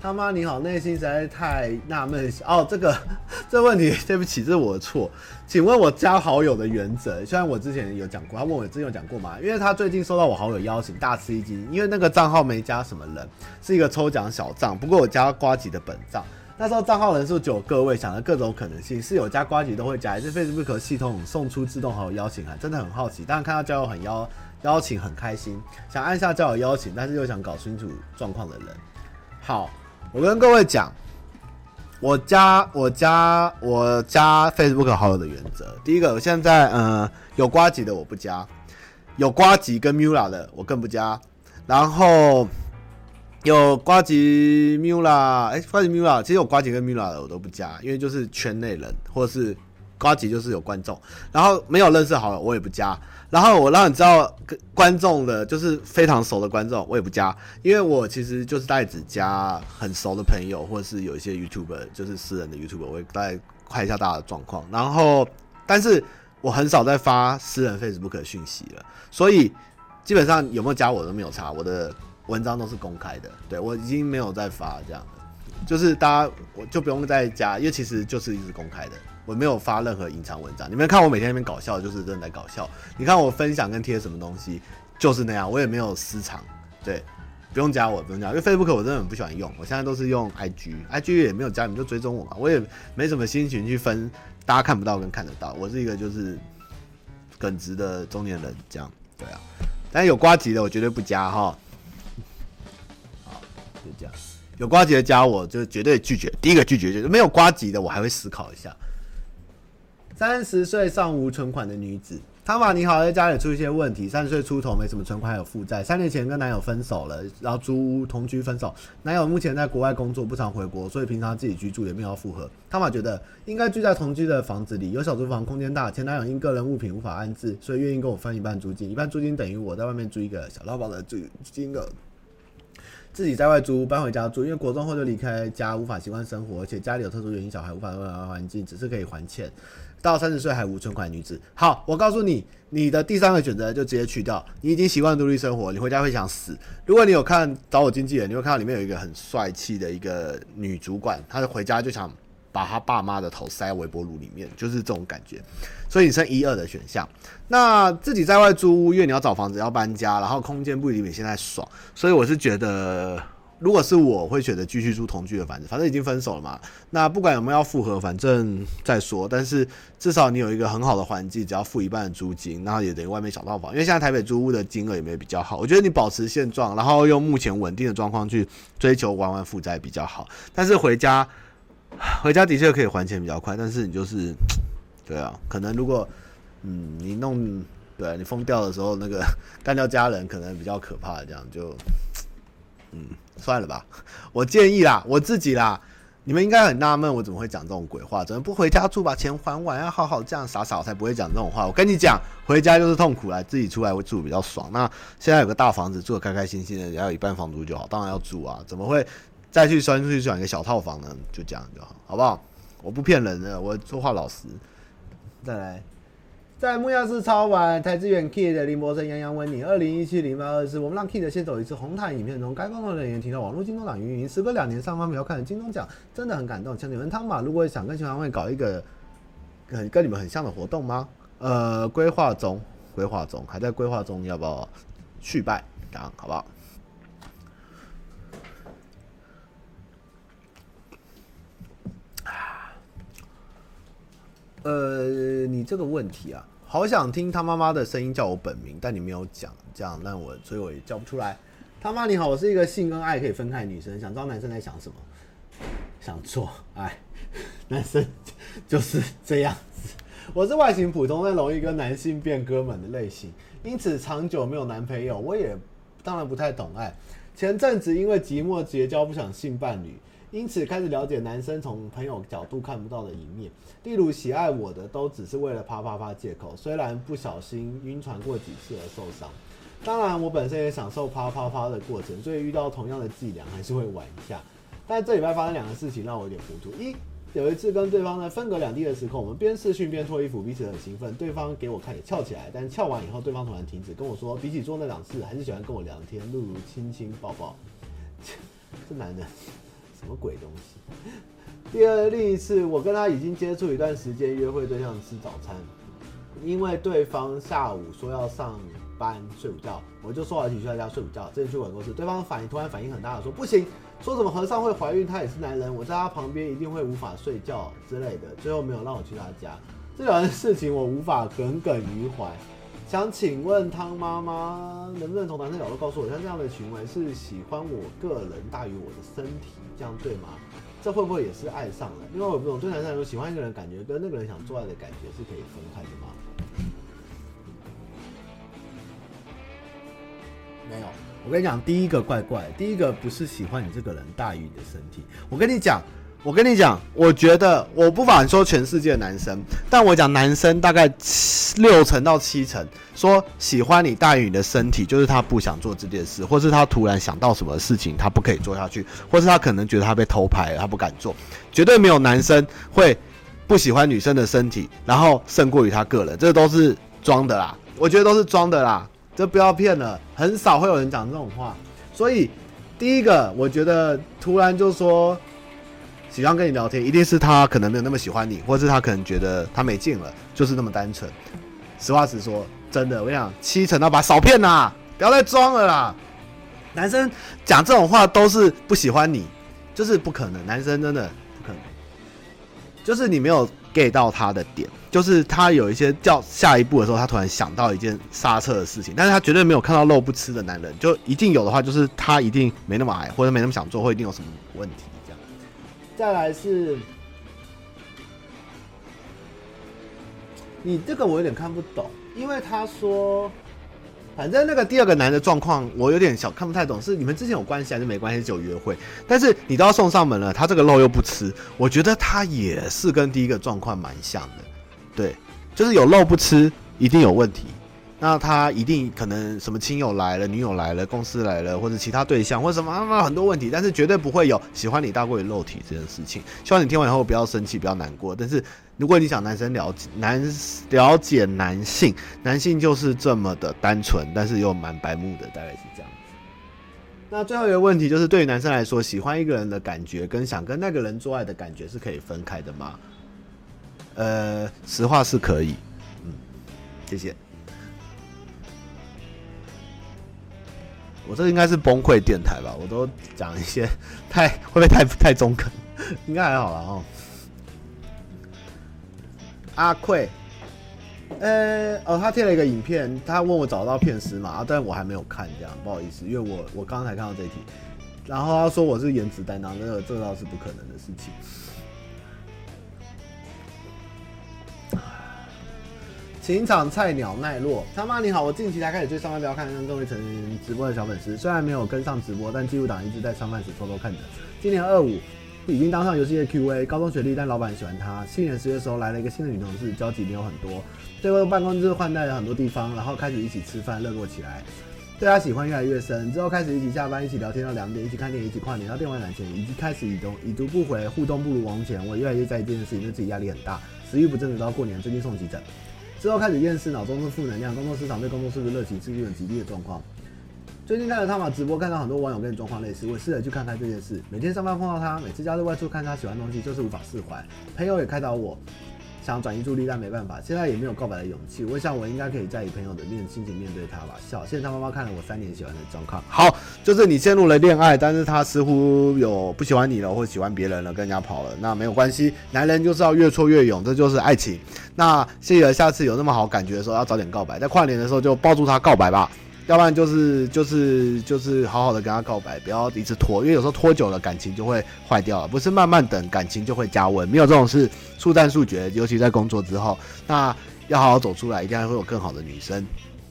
他妈你好，内心实在是太纳闷哦。这个 这问题，对不起，这是我的错。请问我加好友的原则，虽然我之前有讲过，他问我之前有讲过吗？因为他最近收到我好友邀请，大吃一惊。因为那个账号没加什么人，是一个抽奖小账。不过我加瓜吉的本账，那时候账号人数只有个位，想了各种可能性，是有加瓜吉都会加，还是 Facebook 系统送出自动好友邀请函？真的很好奇。当然看到交友很邀。邀请很开心，想按下交友邀请，但是又想搞清楚状况的人。好，我跟各位讲，我加我加 我加 Facebook 好友的原则，第一个，我现在呃有瓜吉的我不加，有瓜吉跟 Mula 的我更不加，然后有瓜吉 Mula，哎，瓜吉 Mula，其实有瓜吉跟 Mula 的我都不加，因为就是圈内人，或是瓜吉就是有观众，然后没有认识好友我也不加。然后我让你知道观众的，就是非常熟的观众，我也不加，因为我其实就是大概只加很熟的朋友，或者是有一些 YouTuber，就是私人的 YouTuber，我会大概看一下大家的状况。然后，但是我很少在发私人 Facebook 讯息了，所以基本上有没有加我都没有差，我的文章都是公开的。对，我已经没有再发这样，就是大家我就不用再加，因为其实就是一直公开的。我没有发任何隐藏文章，你们看我每天那边搞笑，就是真的在搞笑。你看我分享跟贴什么东西，就是那样，我也没有私藏。对，不用加我，不用加，因为 Facebook 我真的很不喜欢用。我现在都是用 IG，IG 也没有加，你们就追踪我嘛。我也没什么心情去分，大家看不到跟看得到。我是一个就是耿直的中年人，这样对啊。但有呱吉的，我绝对不加哈。就这样。有瓜吉的加我就绝对拒绝，第一个拒绝就是没有瓜吉的，我还会思考一下。三十岁尚无存款的女子，汤玛你好，在家里出一些问题。三十岁出头，没什么存款，还有负债。三年前跟男友分手了，然后租屋同居分手。男友目前在国外工作，不常回国，所以平常自己居住，也没有要复合。汤玛觉得应该住在同居的房子里，有小租房，空间大。前男友因个人物品无法安置，所以愿意跟我分一半租金，一半租金等于我在外面租一个小套房的租金额。自己在外租，搬回家住，因为国中后就离开家，无法习惯生活，而且家里有特殊原因，小孩无法换环境，只是可以还钱。到三十岁还无存款女子，好，我告诉你，你的第三个选择就直接去掉。你已经习惯独立生活，你回家会想死。如果你有看找我经纪人，你会看到里面有一个很帅气的一个女主管，她回家就想把他爸妈的头塞微波炉里面，就是这种感觉。所以你剩一二的选项。那自己在外租屋，因为你要找房子要搬家，然后空间不一定比现在爽，所以我是觉得，如果是我会选择继续住同居的房子，反正已经分手了嘛。那不管有没有要复合，反正再说。但是至少你有一个很好的环境，只要付一半的租金，然后也等于外面小套房。因为现在台北租屋的金额也没有比较好，我觉得你保持现状，然后用目前稳定的状况去追求还完负债比较好。但是回家，回家的确可以还钱比较快，但是你就是。对啊，可能如果，嗯，你弄，对你疯掉的时候，那个 干掉家人可能比较可怕，这样就，嗯，算了吧。我建议啦，我自己啦，你们应该很纳闷，我怎么会讲这种鬼话？怎么不回家住，把钱还完，要好好这样傻傻，才不会讲这种话。我跟你讲，回家就是痛苦啦，自己出来会住比较爽。那现在有个大房子，住得开开心心的，只要有一半房租就好，当然要住啊，怎么会再去钻出去转一个小套房呢？就这样就好，好不好？我不骗人的，我说话老实。再来，在木曜市超玩台资远 Kid 的林博生洋洋问你：二零一七零八二四，我们让 Kid 先走一次红毯影片中，该工作人员提到网络京东党运营，时隔两年上方没有看京东奖，真的很感动。请你们汤马，如果想跟新闻会搞一个很跟你们很像的活动吗？呃，规划中，规划中，还在规划中，要不要续拜？这样好不好？呃，你这个问题啊，好想听他妈妈的声音叫我本名，但你没有讲，这样让我，所以我也叫不出来。他妈你好，我是一个性跟爱可以分开的女生，想知道男生在想什么？想做爱，男生就是这样子。我是外形普通但容易跟男性变哥们的类型，因此长久没有男朋友，我也当然不太懂爱。前阵子因为寂寞结交不想性伴侣。因此开始了解男生从朋友角度看不到的一面，例如喜爱我的都只是为了啪啪啪借口，虽然不小心晕船过几次而受伤。当然，我本身也享受啪啪啪的过程，所以遇到同样的伎俩还是会玩一下。但这礼拜发生两个事情让我有点糊涂。一，有一次跟对方在分隔两地的时候，我们边视讯边脱衣服，彼此很兴奋。对方给我看也翘起来，但翘完以后，对方突然停止，跟我说，比起做那两次，还是喜欢跟我聊天，例如亲亲抱抱。这男的什么鬼东西？第二，另一次我跟他已经接触一段时间，约会对象吃早餐，因为对方下午说要上。班睡午觉，我就说好一起去他家睡午觉。这一句广告是对方反应突然反应很大的说不行，说什么和尚会怀孕，他也是男人，我在他旁边一定会无法睡觉之类的。最后没有让我去他家，这两件事情我无法 耿耿于怀。想请问汤妈妈，能不能从男生角度告诉我，像这样的行为是喜欢我个人大于我的身体，这样对吗？这会不会也是爱上了？因为我不懂，对男生来说，喜欢一个人感觉跟那个人想做爱的感觉是可以分开的吗？没有，我跟你讲，第一个怪怪，第一个不是喜欢你这个人大于你的身体。我跟你讲，我跟你讲，我觉得我不敢说全世界的男生，但我讲男生大概六成到七成说喜欢你大于你的身体，就是他不想做这件事，或是他突然想到什么事情他不可以做下去，或是他可能觉得他被偷拍了，他不敢做。绝对没有男生会不喜欢女生的身体，然后胜过于他个人，这都是装的啦。我觉得都是装的啦。这不要骗了，很少会有人讲这种话。所以，第一个，我觉得突然就说喜欢跟你聊天，一定是他可能没有那么喜欢你，或是他可能觉得他没劲了，就是那么单纯。实话实说，真的，我跟你讲，七成都把少骗啦，不要再装了啦。男生讲这种话都是不喜欢你，就是不可能。男生真的不可能，就是你没有。get 到他的点，就是他有一些叫下一步的时候，他突然想到一件刹车的事情，但是他绝对没有看到肉不吃的男人，就一定有的话，就是他一定没那么矮，或者没那么想做，或一定有什么问题。再来是，你这个我有点看不懂，因为他说。反正那个第二个男的状况，我有点小看不太懂，是你们之前有关系还是没关系？只有约会，但是你都要送上门了，他这个肉又不吃，我觉得他也是跟第一个状况蛮像的，对，就是有肉不吃，一定有问题。那他一定可能什么亲友来了、女友来了、公司来了，或者其他对象，或者什么很多问题，但是绝对不会有喜欢你大过于肉体这件事情。希望你听完以后不要生气，不要难过。但是如果你想男生了解男了解男性，男性就是这么的单纯，但是又蛮白目的，大概是这样子。那最后一个问题就是，对于男生来说，喜欢一个人的感觉跟想跟那个人做爱的感觉是可以分开的吗？呃，实话是可以。嗯，谢谢。我这应该是崩溃电台吧？我都讲一些太 会不会太太中肯？应该还好啦哦。阿贵，呃哦，他贴了一个影片，他问我找到片师嘛，但我还没有看，这样不好意思，因为我我刚才看到这一题，然后他说我是颜值担当，那个这倒是不可能的事情。情场菜鸟奈落，他妈你好，我近期才开始追上班，不要看跟各位成员直播的小粉丝，虽然没有跟上直播，但记录档一直在上班时偷偷看着。今年二五已经当上游戏的 QA，高中学历，但老板喜欢他。去年十月的时候来了一个新的女同事，交集没有很多，最后办公室换代了很多地方，然后开始一起吃饭，热络起来，对他喜欢越来越深。之后开始一起下班，一起聊天到两点，一起看电影，一起跨年到电话两千，以及开始已读已读不回，互动不如从前。我越来越在意这件事情，对自己压力很大，食欲不振，直到过年，最近送急诊。之后开始厌世，脑中是负能量，工作市场对工作室的热情是一种极低的状况。最近看了他马直播，看到很多网友跟你状况类似，我试着去看看这件事。每天上班碰到他，每次假日外出看他喜欢东西，就是无法释怀。朋友也开导我。想转移注意力，但没办法，现在也没有告白的勇气。我想我应该可以在以朋友的面心情面对他吧。笑，现在他妈妈看了我三年喜欢的状况。好，就是你陷入了恋爱，但是他似乎有不喜欢你了，或喜欢别人了，跟人家跑了。那没有关系，男人就是要越挫越勇，这就是爱情。那谢谢，下次有那么好感觉的时候，要早点告白，在跨年的时候就抱住他告白吧。要不然就是就是就是好好的跟他告白，不要一直拖，因为有时候拖久了感情就会坏掉了。不是慢慢等感情就会加温，没有这种事速战速决，尤其在工作之后，那要好好走出来，一定还会有更好的女生。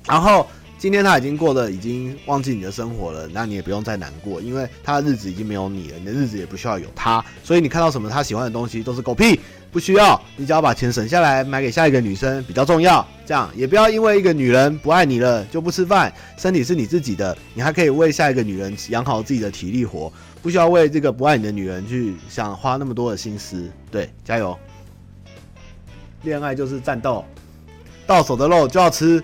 然后。今天他已经过得已经忘记你的生活了，那你也不用再难过，因为他的日子已经没有你了，你的日子也不需要有他。所以你看到什么他喜欢的东西都是狗屁，不需要，你只要把钱省下来买给下一个女生比较重要。这样也不要因为一个女人不爱你了就不吃饭，身体是你自己的，你还可以为下一个女人养好自己的体力活，不需要为这个不爱你的女人去想花那么多的心思。对，加油！恋爱就是战斗，到手的肉就要吃。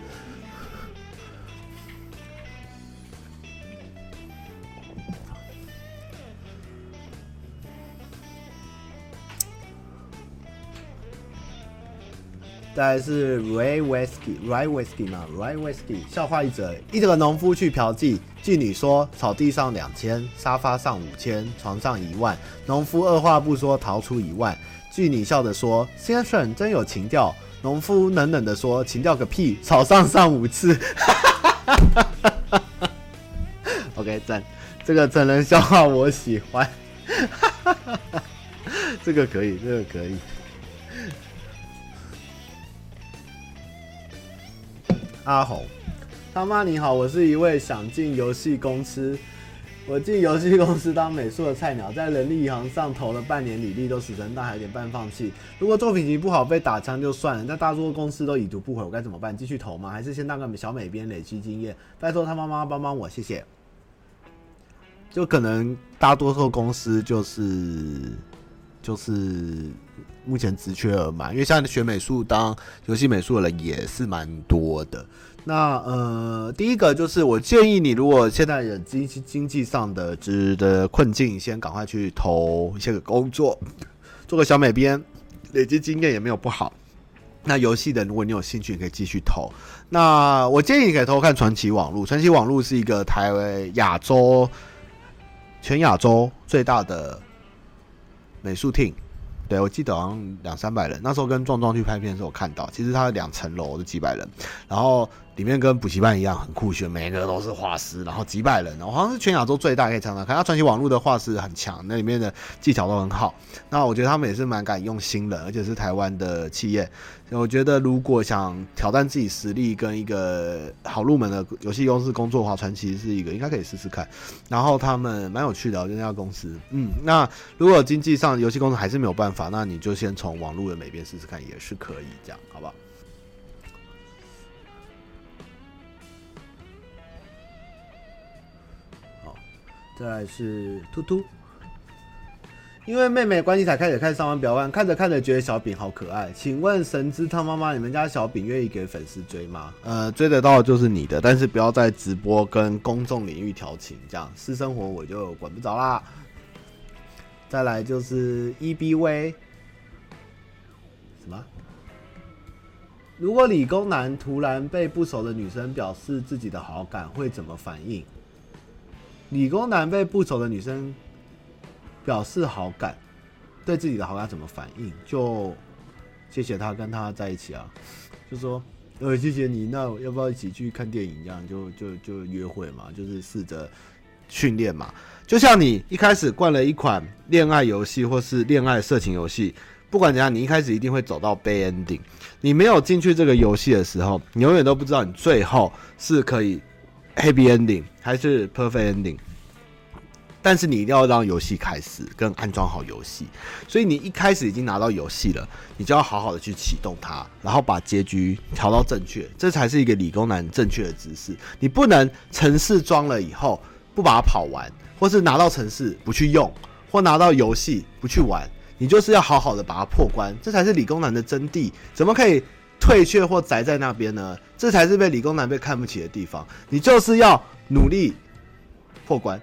再来是 Ray Whiskey，Ray whiskey 嘛，Ray whiskey。笑话一则：一个农夫去嫖妓，妓女说草地上两千，沙发上五千，床上一万。农夫二话不说掏出一万，妓女笑着说：“先生真有情调。”农夫冷冷的说：“情调个屁，草上上五次。” OK，赞，这个成人笑话我喜欢，这个可以，这个可以。阿红，他妈你好，我是一位想进游戏公司，我进游戏公司当美术的菜鸟，在人力银行上投了半年履历都死成，但还有点半放弃。如果作品集不好被打枪就算了，但大多数公司都已读不回，我该怎么办？继续投吗？还是先当个小美编累积经验？拜托他妈妈帮帮我，谢谢。就可能大多数公司就是就是。目前职缺额满，因为现在学美术当游戏美术的人也是蛮多的。那呃，第一个就是我建议你，如果现在有经济经济上的值的困境，先赶快去投一些个工作，做个小美编，累积经验也没有不好。那游戏的，如果你有兴趣，你可以继续投。那我建议你可以偷偷看传奇网络，传奇网络是一个台湾亚洲全亚洲最大的美术厅。对，我记得好像两三百人，那时候跟壮壮去拍片的时候，我看到，其实他两层楼就几百人，然后里面跟补习班一样很酷炫，每个都是画师，然后几百人，然后好像是全亚洲最大，可以常常看。他传奇网络的画师很强，那里面的技巧都很好。那我觉得他们也是蛮敢用新人，而且是台湾的企业。我觉得如果想挑战自己实力跟一个好入门的游戏公司工作的话，传奇是一个应该可以试试看。然后他们蛮有趣的，就那家公司，嗯，那如果经济上游戏公司还是没有办法，那你就先从网络的美编试试看，也是可以这样，好不？好，再来是突突。因为妹妹关系才开始看上班表万，看着看着觉得小饼好可爱。请问神之汤妈妈，你们家小饼愿意给粉丝追吗？呃，追得到就是你的，但是不要在直播跟公众领域调情，这样私生活我就管不着啦。再来就是 EBV，什么？如果理工男突然被不熟的女生表示自己的好感，会怎么反应？理工男被不熟的女生。表示好感，对自己的好感怎么反应？就谢谢他跟他在一起啊，就说呃谢谢你，那要不要一起去看电影？这样就就就约会嘛，就是试着训练嘛。就像你一开始灌了一款恋爱游戏或是恋爱色情游戏，不管怎样，你一开始一定会走到悲 ending。你没有进去这个游戏的时候，你永远都不知道你最后是可以 happy ending 还是 perfect ending。但是你一定要让游戏开始跟安装好游戏，所以你一开始已经拿到游戏了，你就要好好的去启动它，然后把结局调到正确，这才是一个理工男正确的姿势。你不能城市装了以后不把它跑完，或是拿到城市不去用，或拿到游戏不去玩，你就是要好好的把它破关，这才是理工男的真谛。怎么可以退却或宅在那边呢？这才是被理工男被看不起的地方。你就是要努力破关。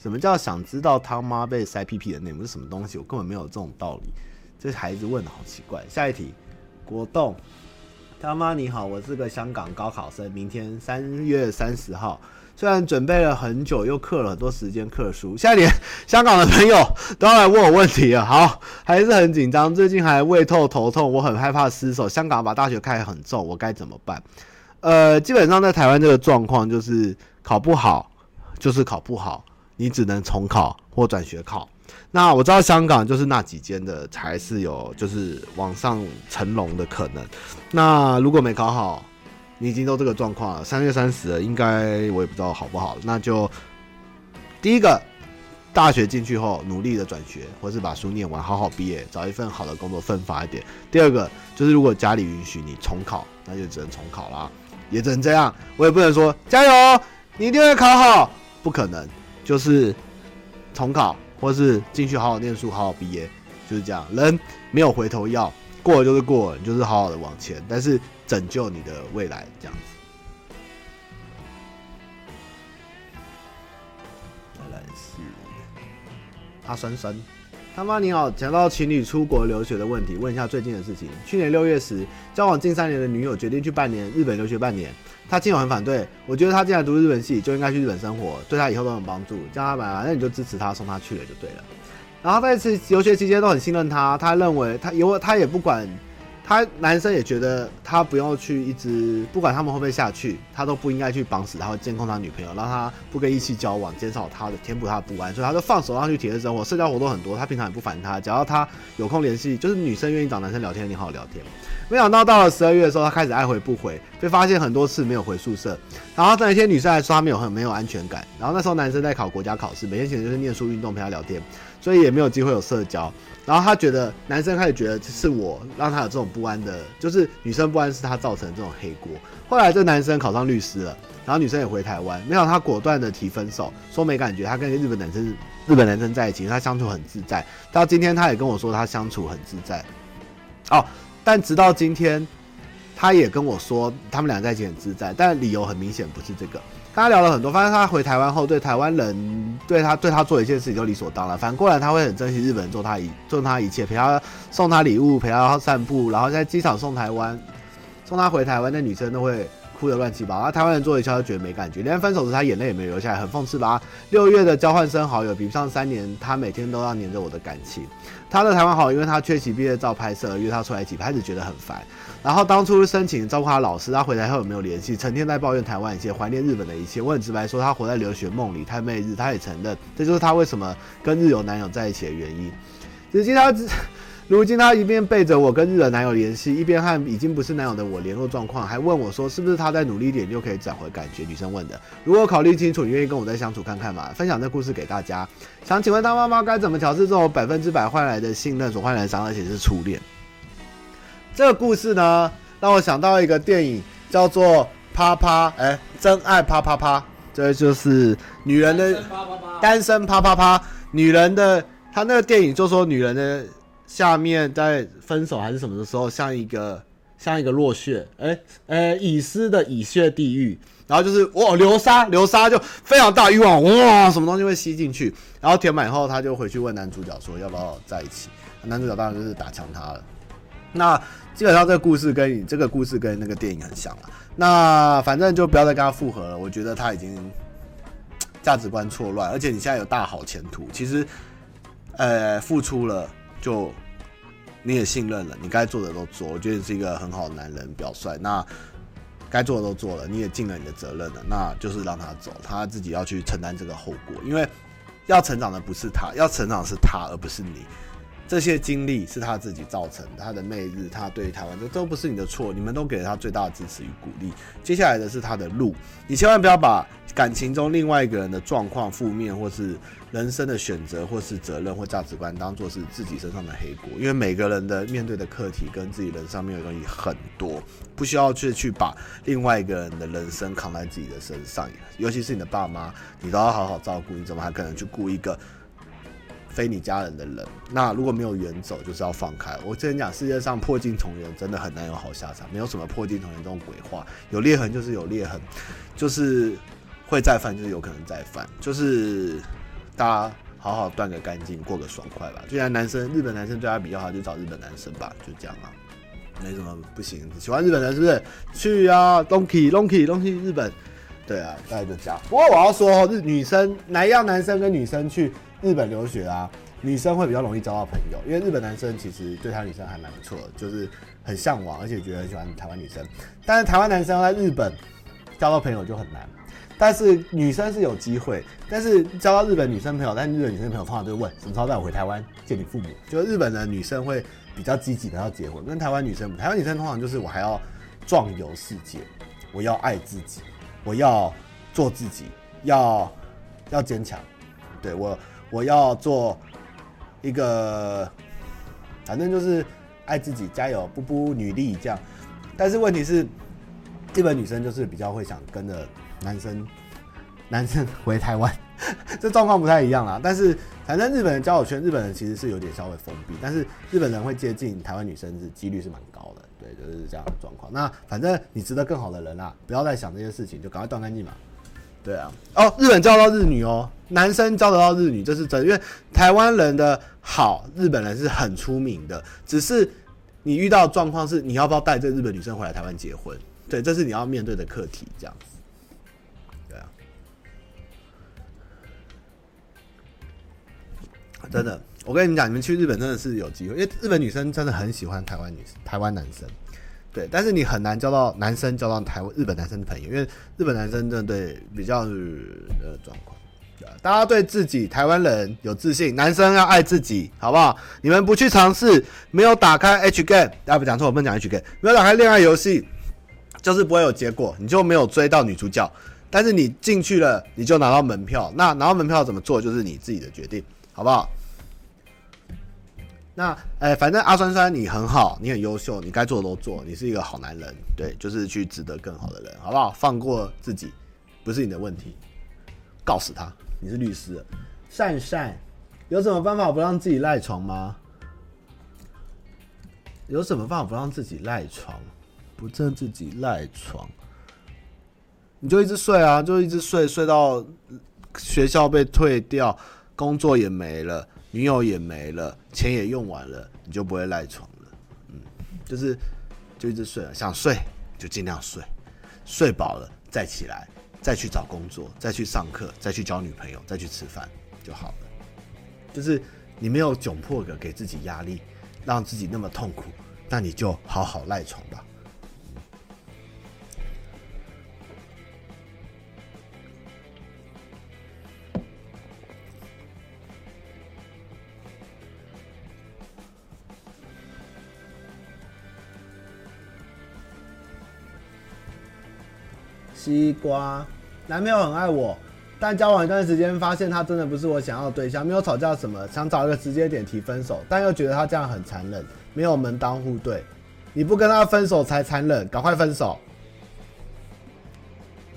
什么叫想知道他妈被塞屁屁的内幕是什么东西？我根本没有这种道理。这孩子问的好奇怪。下一题，果冻，他妈你好，我是个香港高考生，明天三月三十号，虽然准备了很久，又刻了很多时间刻书。下一点，香港的朋友都要来问我问题了。好，还是很紧张，最近还胃痛头痛，我很害怕失手。香港把大学开得很重，我该怎么办？呃，基本上在台湾这个状况就是考不好，就是考不好。你只能重考或转学考。那我知道香港就是那几间的才是有就是往上成龙的可能。那如果没考好，你已经都这个状况了，三月三十了，应该我也不知道好不好。那就第一个，大学进去后努力的转学，或是把书念完，好好毕业，找一份好的工作，奋发一点。第二个就是，如果家里允许你重考，那就只能重考啦，也只能这样。我也不能说加油，你一定会考好，不可能，就是重考，或是进去好好念书，好好毕业，就是这样。人没有回头药。过了就是过了，你就是好好的往前，但是拯救你的未来这样子。再来是阿酸酸，他妈你好，讲到情侣出国留学的问题，问一下最近的事情。去年六月时，交往近三年的女友决定去半年日本留学半年，他亲友很反对，我觉得他既然读日本系，就应该去日本生活，对他以后都有帮助。叫他买，那你就支持他，送他去了就对了。然后在此游学期间都很信任他，他认为他因为他也不管，他男生也觉得他不用去一直不管他们会不会下去，他都不应该去绑死他，会监控他女朋友，让他不跟异性交往，减少他的填补他的不安，所以他就放手让他去体验生活，社交活动很多，他平常也不烦他，只要他有空联系，就是女生愿意找男生聊天，你好好聊天。没想到到了十二月的时候，他开始爱回不回，被发现很多次没有回宿舍。然后那一天女生还说他没有很没有安全感。然后那时候男生在考国家考试，每天其实就是念书、运动、陪他聊天，所以也没有机会有社交。然后他觉得男生开始觉得是我让他有这种不安的，就是女生不安是他造成的这种黑锅。后来这男生考上律师了，然后女生也回台湾，没想到他果断的提分手，说没感觉。他跟日本男生日本男生在一起，他相处很自在。到今天他也跟我说他相处很自在。哦。但直到今天，他也跟我说，他们俩在一起很自在，但理由很明显不是这个。跟他聊了很多，发现他回台湾后，对台湾人对他对他做一件事情就理所当然。反过来，他会很珍惜日本人做他一做他一切，陪他送他礼物，陪他散步，然后在机场送台湾，送他回台湾，那女生都会。哭得乱七八糟，台湾人做一下就觉得没感觉，连分手时他眼泪也没流下来，很讽刺吧？六月的交换生好友比不上三年，他每天都要黏着我的感情。他的台湾好友因为他缺席毕业照拍摄，约他出来一起拍，开始觉得很烦。然后当初申请照顾他老师，他回来后有没有联系？成天在抱怨台湾一切，怀念日本的一切。我很直白说，他活在留学梦里，太媚日。他也承认，这就是他为什么跟日游男友在一起的原因。只是他。如今他一边背着我跟日本男友联系，一边和已经不是男友的我联络状况，还问我说是不是他再努力一点就可以找回感觉？女生问的。如果考虑清楚，你愿意跟我再相处看看吗？分享这故事给大家。想请问他妈妈该怎么调试这种百分之百换来的信任所换来的伤，而且是初恋？这个故事呢，让我想到一个电影，叫做《啪啪》，哎，真爱啪啪啪，这就是女人的单身啪啪啪，女人的，他那个电影就说女人的。下面在分手还是什么的时候，像一个像一个落穴，哎、欸、哎、欸，已失的已穴地狱，然后就是哇流沙流沙就非常大欲望，哇什么东西会吸进去，然后填满以后，他就回去问男主角说要不要在一起，男主角当然就是打枪他了。那基本上这个故事跟你这个故事跟那个电影很像了，那反正就不要再跟他复合了，我觉得他已经价值观错乱，而且你现在有大好前途，其实呃付出了。就你也信任了，你该做的都做，我觉得你是一个很好的男人，表率。那该做的都做了，你也尽了你的责任了，那就是让他走，他自己要去承担这个后果。因为要成长的不是他，要成长的是他，而不是你。这些经历是他自己造成的，他的媚日，他对台湾，这都不是你的错，你们都给了他最大的支持与鼓励。接下来的是他的路，你千万不要把感情中另外一个人的状况负面，或是人生的选择，或是责任或价值观，当做是自己身上的黑锅。因为每个人的面对的课题跟自己人上面的东西很多，不需要去去把另外一个人的人生扛在自己的身上，尤其是你的爸妈，你都要好好照顾，你怎么还可能去顾一个？非你家人的人，那如果没有远走，就是要放开。我之前讲，世界上破镜重圆真的很难有好下场，没有什么破镜重圆这种鬼话。有裂痕就是有裂痕，就是会再犯，就是有可能再犯。就是大家好好断个干净，过个爽快吧。既然男生，日本男生对他比较好，就找日本男生吧，就这样啊，没什么不行。喜欢日本人是不是？去啊，Donkey Donkey Donkey 日本，对啊，大概就这样。不过我要说，日女生来要男生跟女生去。日本留学啊，女生会比较容易交到朋友，因为日本男生其实对台湾女生还蛮不错的，就是很向往，而且觉得很喜欢台湾女生。但是台湾男生在日本交到朋友就很难，但是女生是有机会，但是交到日本女生朋友，但日本女生朋友通常就会问什么时候带我回台湾见你父母？就日本的女生会比较积极的要结婚，跟台湾女生，台湾女生通常就是我还要壮游世界。我要爱自己，我要做自己，要要坚强。对，我，我要做一个，反正就是爱自己，加油，步步女力这样。但是问题是，日本女生就是比较会想跟着男生，男生 回台湾，这状况不太一样啦。但是反正日本的交友圈，日本人其实是有点稍微封闭，但是日本人会接近台湾女生是几率是蛮高的。对，就是这样的状况。那反正你值得更好的人啦，不要再想这些事情，就赶快断干净嘛。对啊，哦，日本交到日女哦，男生交得到日女，这是真的。因为台湾人的好，日本人是很出名的。只是你遇到状况是，你要不要带这日本女生回来台湾结婚？对，这是你要面对的课题，这样子。对啊，真的。我跟你们讲，你们去日本真的是有机会，因为日本女生真的很喜欢台湾女、台湾男生，对。但是你很难交到男生交到台湾日本男生的朋友，因为日本男生真的对比较呃状况。大家对自己台湾人有自信，男生要爱自己，好不好？你们不去尝试，没有打开 H game，啊不讲错，我不讲 H game，没有打开恋爱游戏，就是不会有结果，你就没有追到女主角。但是你进去了，你就拿到门票，那拿到门票怎么做，就是你自己的决定，好不好？那，哎、反正阿酸酸你很好，你很优秀，你该做的都做，你是一个好男人，对，就是去值得更好的人，好不好？放过自己，不是你的问题。告诉他，你是律师。善善，有什么办法不让自己赖床吗？有什么办法不让自己赖床？不让自己赖床，你就一直睡啊，就一直睡，睡到学校被退掉，工作也没了。女友也没了，钱也用完了，你就不会赖床了。嗯，就是就一直睡了，想睡就尽量睡，睡饱了再起来，再去找工作，再去上课，再去交女朋友，再去吃饭就好了。就是你没有窘迫的给自己压力，让自己那么痛苦，那你就好好赖床吧。西瓜，男朋友很爱我，但交往一段时间，发现他真的不是我想要的对象，没有吵架什么，想找一个直接点提分手，但又觉得他这样很残忍，没有门当户对。你不跟他分手才残忍，赶快分手。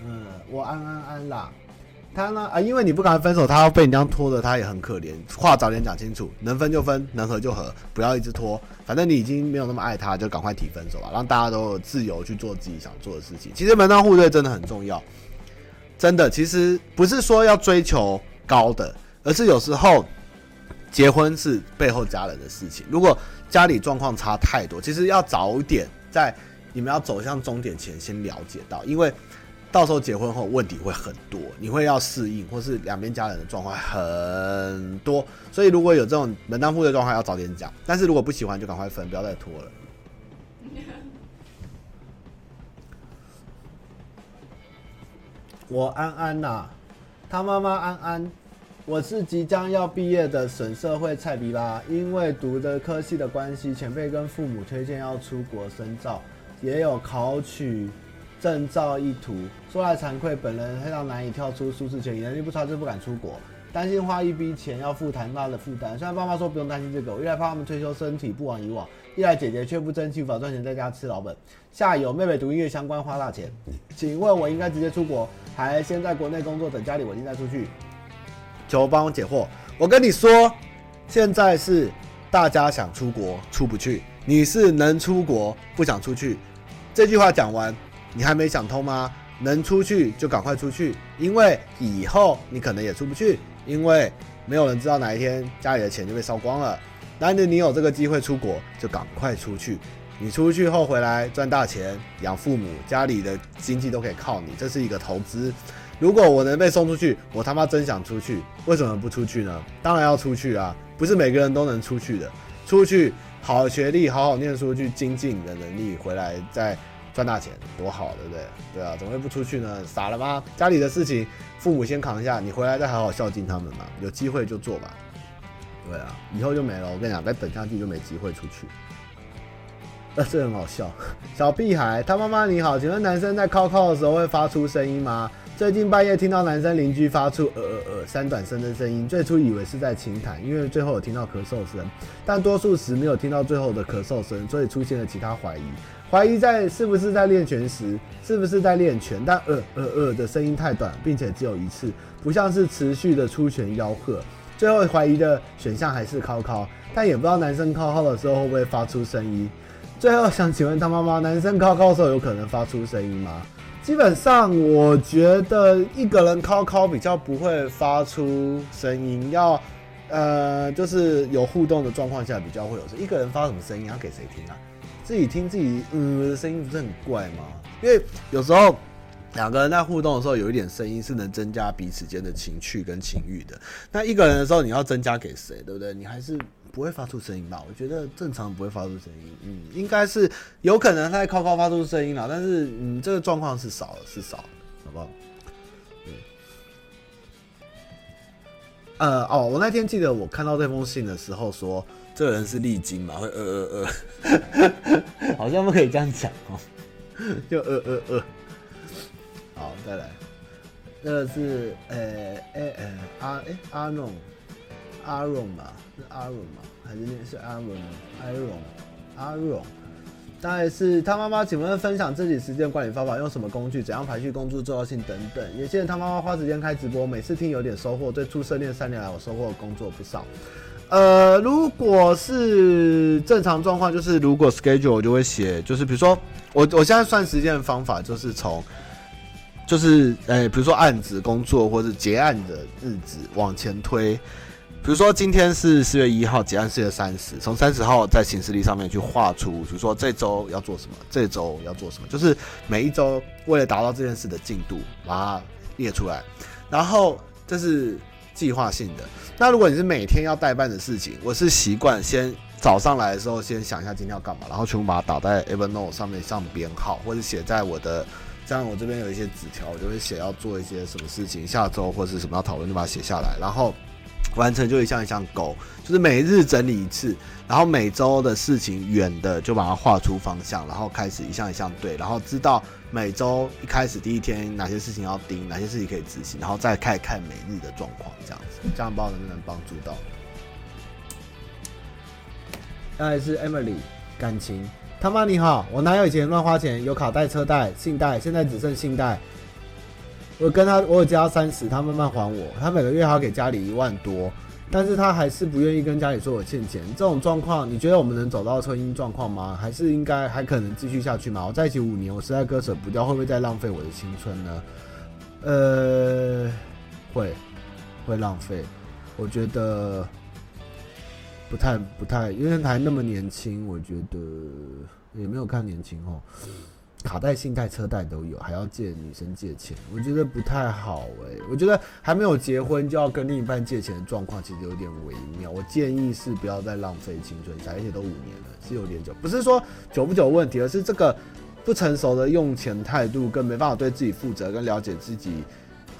嗯，我安安安啦。他呢？啊，因为你不敢分手，他要被你这样拖着，他也很可怜。话早点讲清楚，能分就分，能合就合，不要一直拖。反正你已经没有那么爱他，就赶快提分手吧，让大家都自由去做自己想做的事情。其实门当户对真的很重要，真的。其实不是说要追求高的，而是有时候结婚是背后家人的事情。如果家里状况差太多，其实要早点在你们要走向终点前先了解到，因为。到时候结婚后问题会很多，你会要适应，或是两边家人的状况很多，所以如果有这种门当户对状况，要早点讲。但是如果不喜欢，就赶快分，不要再拖了。我安安呐、啊，他妈妈安安，我是即将要毕业的省社会菜逼啦，因为读的科系的关系，前辈跟父母推荐要出国深造，也有考取。证照一图，说来惭愧，本人非常难以跳出舒适圈，能力不差就不敢出国，担心花一笔钱要负担大的负担。虽然爸妈说不用担心这个，我一来怕他们退休身体不往以往，一来姐姐却不争气，无法赚钱在家吃老本。下游妹妹读音乐相关花大钱，请问我应该直接出国，还先在国内工作，等家里稳定再出去？求帮我解惑。我跟你说，现在是大家想出国出不去，你是能出国不想出去。这句话讲完。你还没想通吗？能出去就赶快出去，因为以后你可能也出不去，因为没有人知道哪一天家里的钱就被烧光了。难得你有这个机会出国，就赶快出去。你出去后回来赚大钱，养父母，家里的经济都可以靠你，这是一个投资。如果我能被送出去，我他妈真想出去，为什么不出去呢？当然要出去啊，不是每个人都能出去的。出去好学历，好好念书，去精进你的能力，回来再。赚大钱多好，对不对？对啊，怎么会不出去呢？傻了吗？家里的事情，父母先扛一下，你回来再好好孝敬他们嘛。有机会就做吧。对啊，以后就没了。我跟你讲，再等下去就没机会出去。呃，这很好笑。小屁孩，他妈妈你好，请问男生在靠靠的时候会发出声音吗？最近半夜听到男生邻居发出呃呃呃三短声的声音，最初以为是在倾谈，因为最后有听到咳嗽声，但多数时没有听到最后的咳嗽声，所以出现了其他怀疑，怀疑在是不是在练拳时，是不是在练拳？但呃呃呃的声音太短，并且只有一次，不像是持续的出拳吆喝。最后怀疑的选项还是靠靠，但也不知道男生靠靠的时候会不会发出声音。最后想请问他妈妈，男生靠靠的时候有可能发出声音吗？基本上我觉得一个人靠靠比较不会发出声音，要呃就是有互动的状况下比较会有。一个人发什么声音要给谁听啊？自己听自己嗯的声音不是很怪吗？因为有时候两个人在互动的时候有一点声音是能增加彼此间的情趣跟情欲的。那一个人的时候你要增加给谁？对不对？你还是。不会发出声音吧？我觉得正常不会发出声音，嗯，应该是有可能他在靠靠发出声音了，但是嗯，这个状况是少了，是少了，好不好？嗯，呃哦，我那天记得我看到这封信的时候说，这个人是历经嘛，会呃呃呃，好像不可以这样讲哦，就呃呃呃，好，再来，这个是呃呃呃阿哎阿弄。阿荣嘛，是阿荣嘛？还是那是阿荣？阿荣，阿荣，大概是他妈妈，请问分享自己时间管理方法，用什么工具？怎样排序工作重要性等等。也谢谢他妈妈花时间开直播，每次听有点收获。对出社练三年来，我收获的工作不少。呃，如果是正常状况，就是如果 schedule 我就会写，就是比如说我我现在算时间的方法，就是从就是呃，比如说案子工作或者结案的日子往前推。比如说今天是四月一号，结案四月三十，从三十号在行事历上面去画出，比如说这周要做什么，这周要做什么，就是每一周为了达到这件事的进度，把它列出来。然后这是计划性的。那如果你是每天要代办的事情，我是习惯先早上来的时候先想一下今天要干嘛，然后全部把它打在 Evernote 上面上编号，或者写在我的，像我这边有一些纸条，我就会写要做一些什么事情，下周或是什么要讨论，就把它写下来，然后。完成就一项一项勾，就是每日整理一次，然后每周的事情远的就把它画出方向，然后开始一项一项对，然后知道每周一开始第一天哪些事情要盯，哪些事情可以执行，然后再看看每日的状况，这样子，这样不知道能不能帮助到。再来是 Emily，感情，他妈你好，我男友以前乱花钱，有卡贷、车贷、信贷，现在只剩信贷。我跟他，我有借他三十，他慢慢还我。他每个月还要给家里一万多，但是他还是不愿意跟家里说我欠钱。这种状况，你觉得我们能走到婚姻状况吗？还是应该还可能继续下去吗？我在一起五年，我实在割舍不掉，会不会再浪费我的青春呢？呃，会，会浪费。我觉得不太不太，因为还那么年轻，我觉得也没有看年轻哦。卡贷、信贷、车贷都有，还要借女生借钱，我觉得不太好哎、我觉得还没有结婚就要跟另一半借钱的状况，其实有点微妙。我建议是不要再浪费青春，而且都五年了，是有点久。不是说久不久问题，而是这个不成熟的用钱态度，跟没办法对自己负责，跟了解自己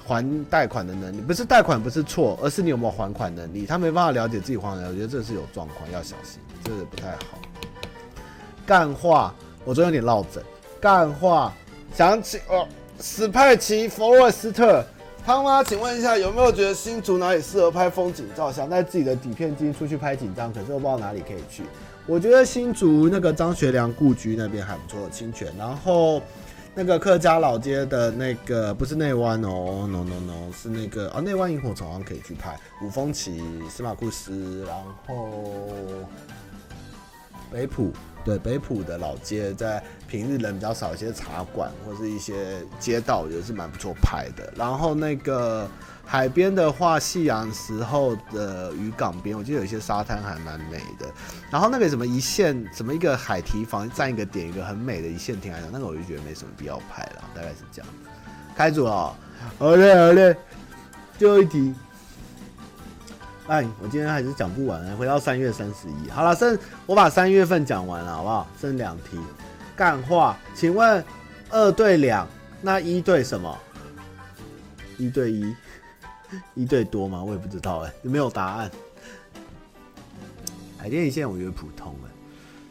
还贷款的能力。不是贷款不是错，而是你有没有还款能力。他没办法了解自己还款，我觉得这是有状况，要小心，这个不太好。干话，我昨天有点落枕。干话，想起哦，史派奇·佛洛斯特，他妈，请问一下，有没有觉得新竹哪里适合拍风景照？想带自己的底片机出去拍紧张，可是我不知道哪里可以去。我觉得新竹那个张学良故居那边还不错，清泉。然后那个客家老街的那个不是内湾哦，no no no，是那个啊内湾萤火虫好像可以去拍。五峰旗、司马库斯，然后北埔。对，北埔的老街，在平日人比较少，一些茶馆或是一些街道，也是蛮不错拍的。然后那个海边的话，夕阳时候的渔港边，我记得有一些沙滩还蛮美的。然后那个什么一线，什么一个海堤房站一个点，一个很美的一线天来，那个我就觉得没什么必要拍了，大概是这样。开组了，好嘞好嘞，最后一题。哎，我今天还是讲不完，回到三月三十一，好了，剩我把三月份讲完了，好不好？剩两题，干话，请问二对两，那一对什么？一对一，一对多吗？我也不知道哎，有没有答案？海天一线我觉得普通哎，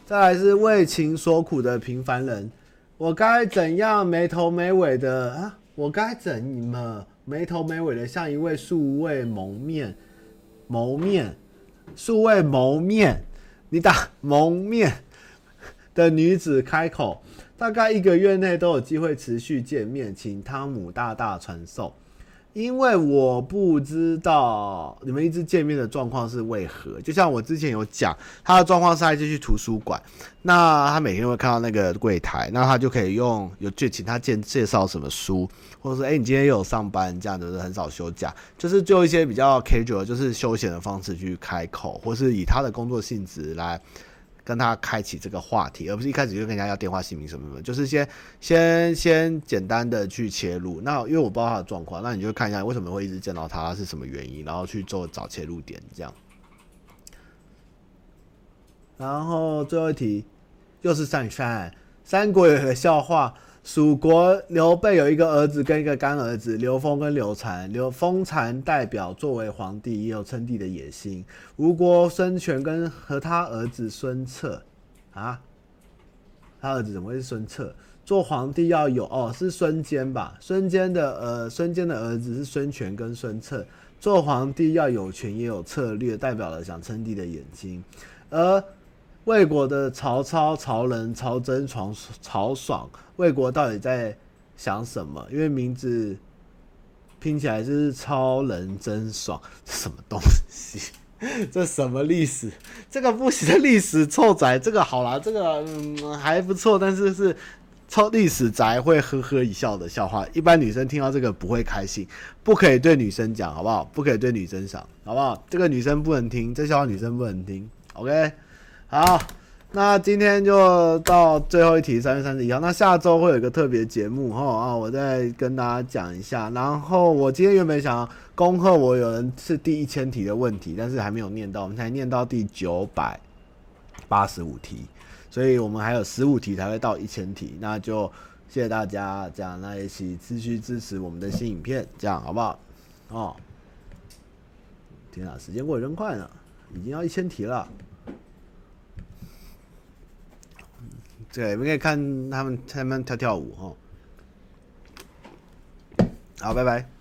再来是为情所苦的平凡人，我该怎样没头没尾的啊？我该怎么没头没尾的像一位素未谋面、谋面、素未谋面，你打蒙面的女子开口？大概一个月内都有机会持续见面，请汤姆大大传授。因为我不知道你们一直见面的状况是为何，就像我之前有讲，他的状况是他就去图书馆，那他每天会看到那个柜台，那他就可以用有就请他介介绍什么书，或者说，哎，你今天又有上班这样子，很少休假，就是就一些比较 casual，就是休闲的方式去开口，或是以他的工作性质来。跟他开启这个话题，而不是一开始就跟人家要电话、姓名什么什么，就是先先先简单的去切入。那因为我不知道他的状况，那你就看一下为什么会一直见到他是什么原因，然后去做找切入点这样。然后最后一题又是上山，三国有个笑话。蜀国刘备有一个儿子跟一个干儿子，刘封跟刘禅。刘封禅代表作为皇帝也有称帝的野心。吴国孙权跟和他儿子孙策啊，他儿子怎么会是孙策？做皇帝要有哦，是孙坚吧？孙坚的呃，孙坚的儿子是孙权跟孙策。做皇帝要有权也有策略，代表了想称帝的野心。而魏国的曹操、曹仁、曹真、曹曹爽，魏国到底在想什么？因为名字拼起来就是超人真爽，这什么东西？这什么历史？这个不行历史臭宅，这个好啦，这个嗯还不错，但是是超历史宅会呵呵一笑的笑话。一般女生听到这个不会开心，不可以对女生讲，好不好？不可以对女生讲，好不好？这个女生不能听，这笑话女生不能听，OK。好，那今天就到最后一题，三月三十一号。那下周会有一个特别节目哈啊，我再跟大家讲一下。然后我今天原本想要恭贺我有人是第一千题的问题，但是还没有念到，我们才念到第九百八十五题，所以我们还有十五题才会到一千题。那就谢谢大家，这样那一起持续支持我们的新影片，这样好不好？哦，天啊，时间过得真快呢，已经要一千题了。对，我们可以看他们他们跳跳舞哈。好，拜拜。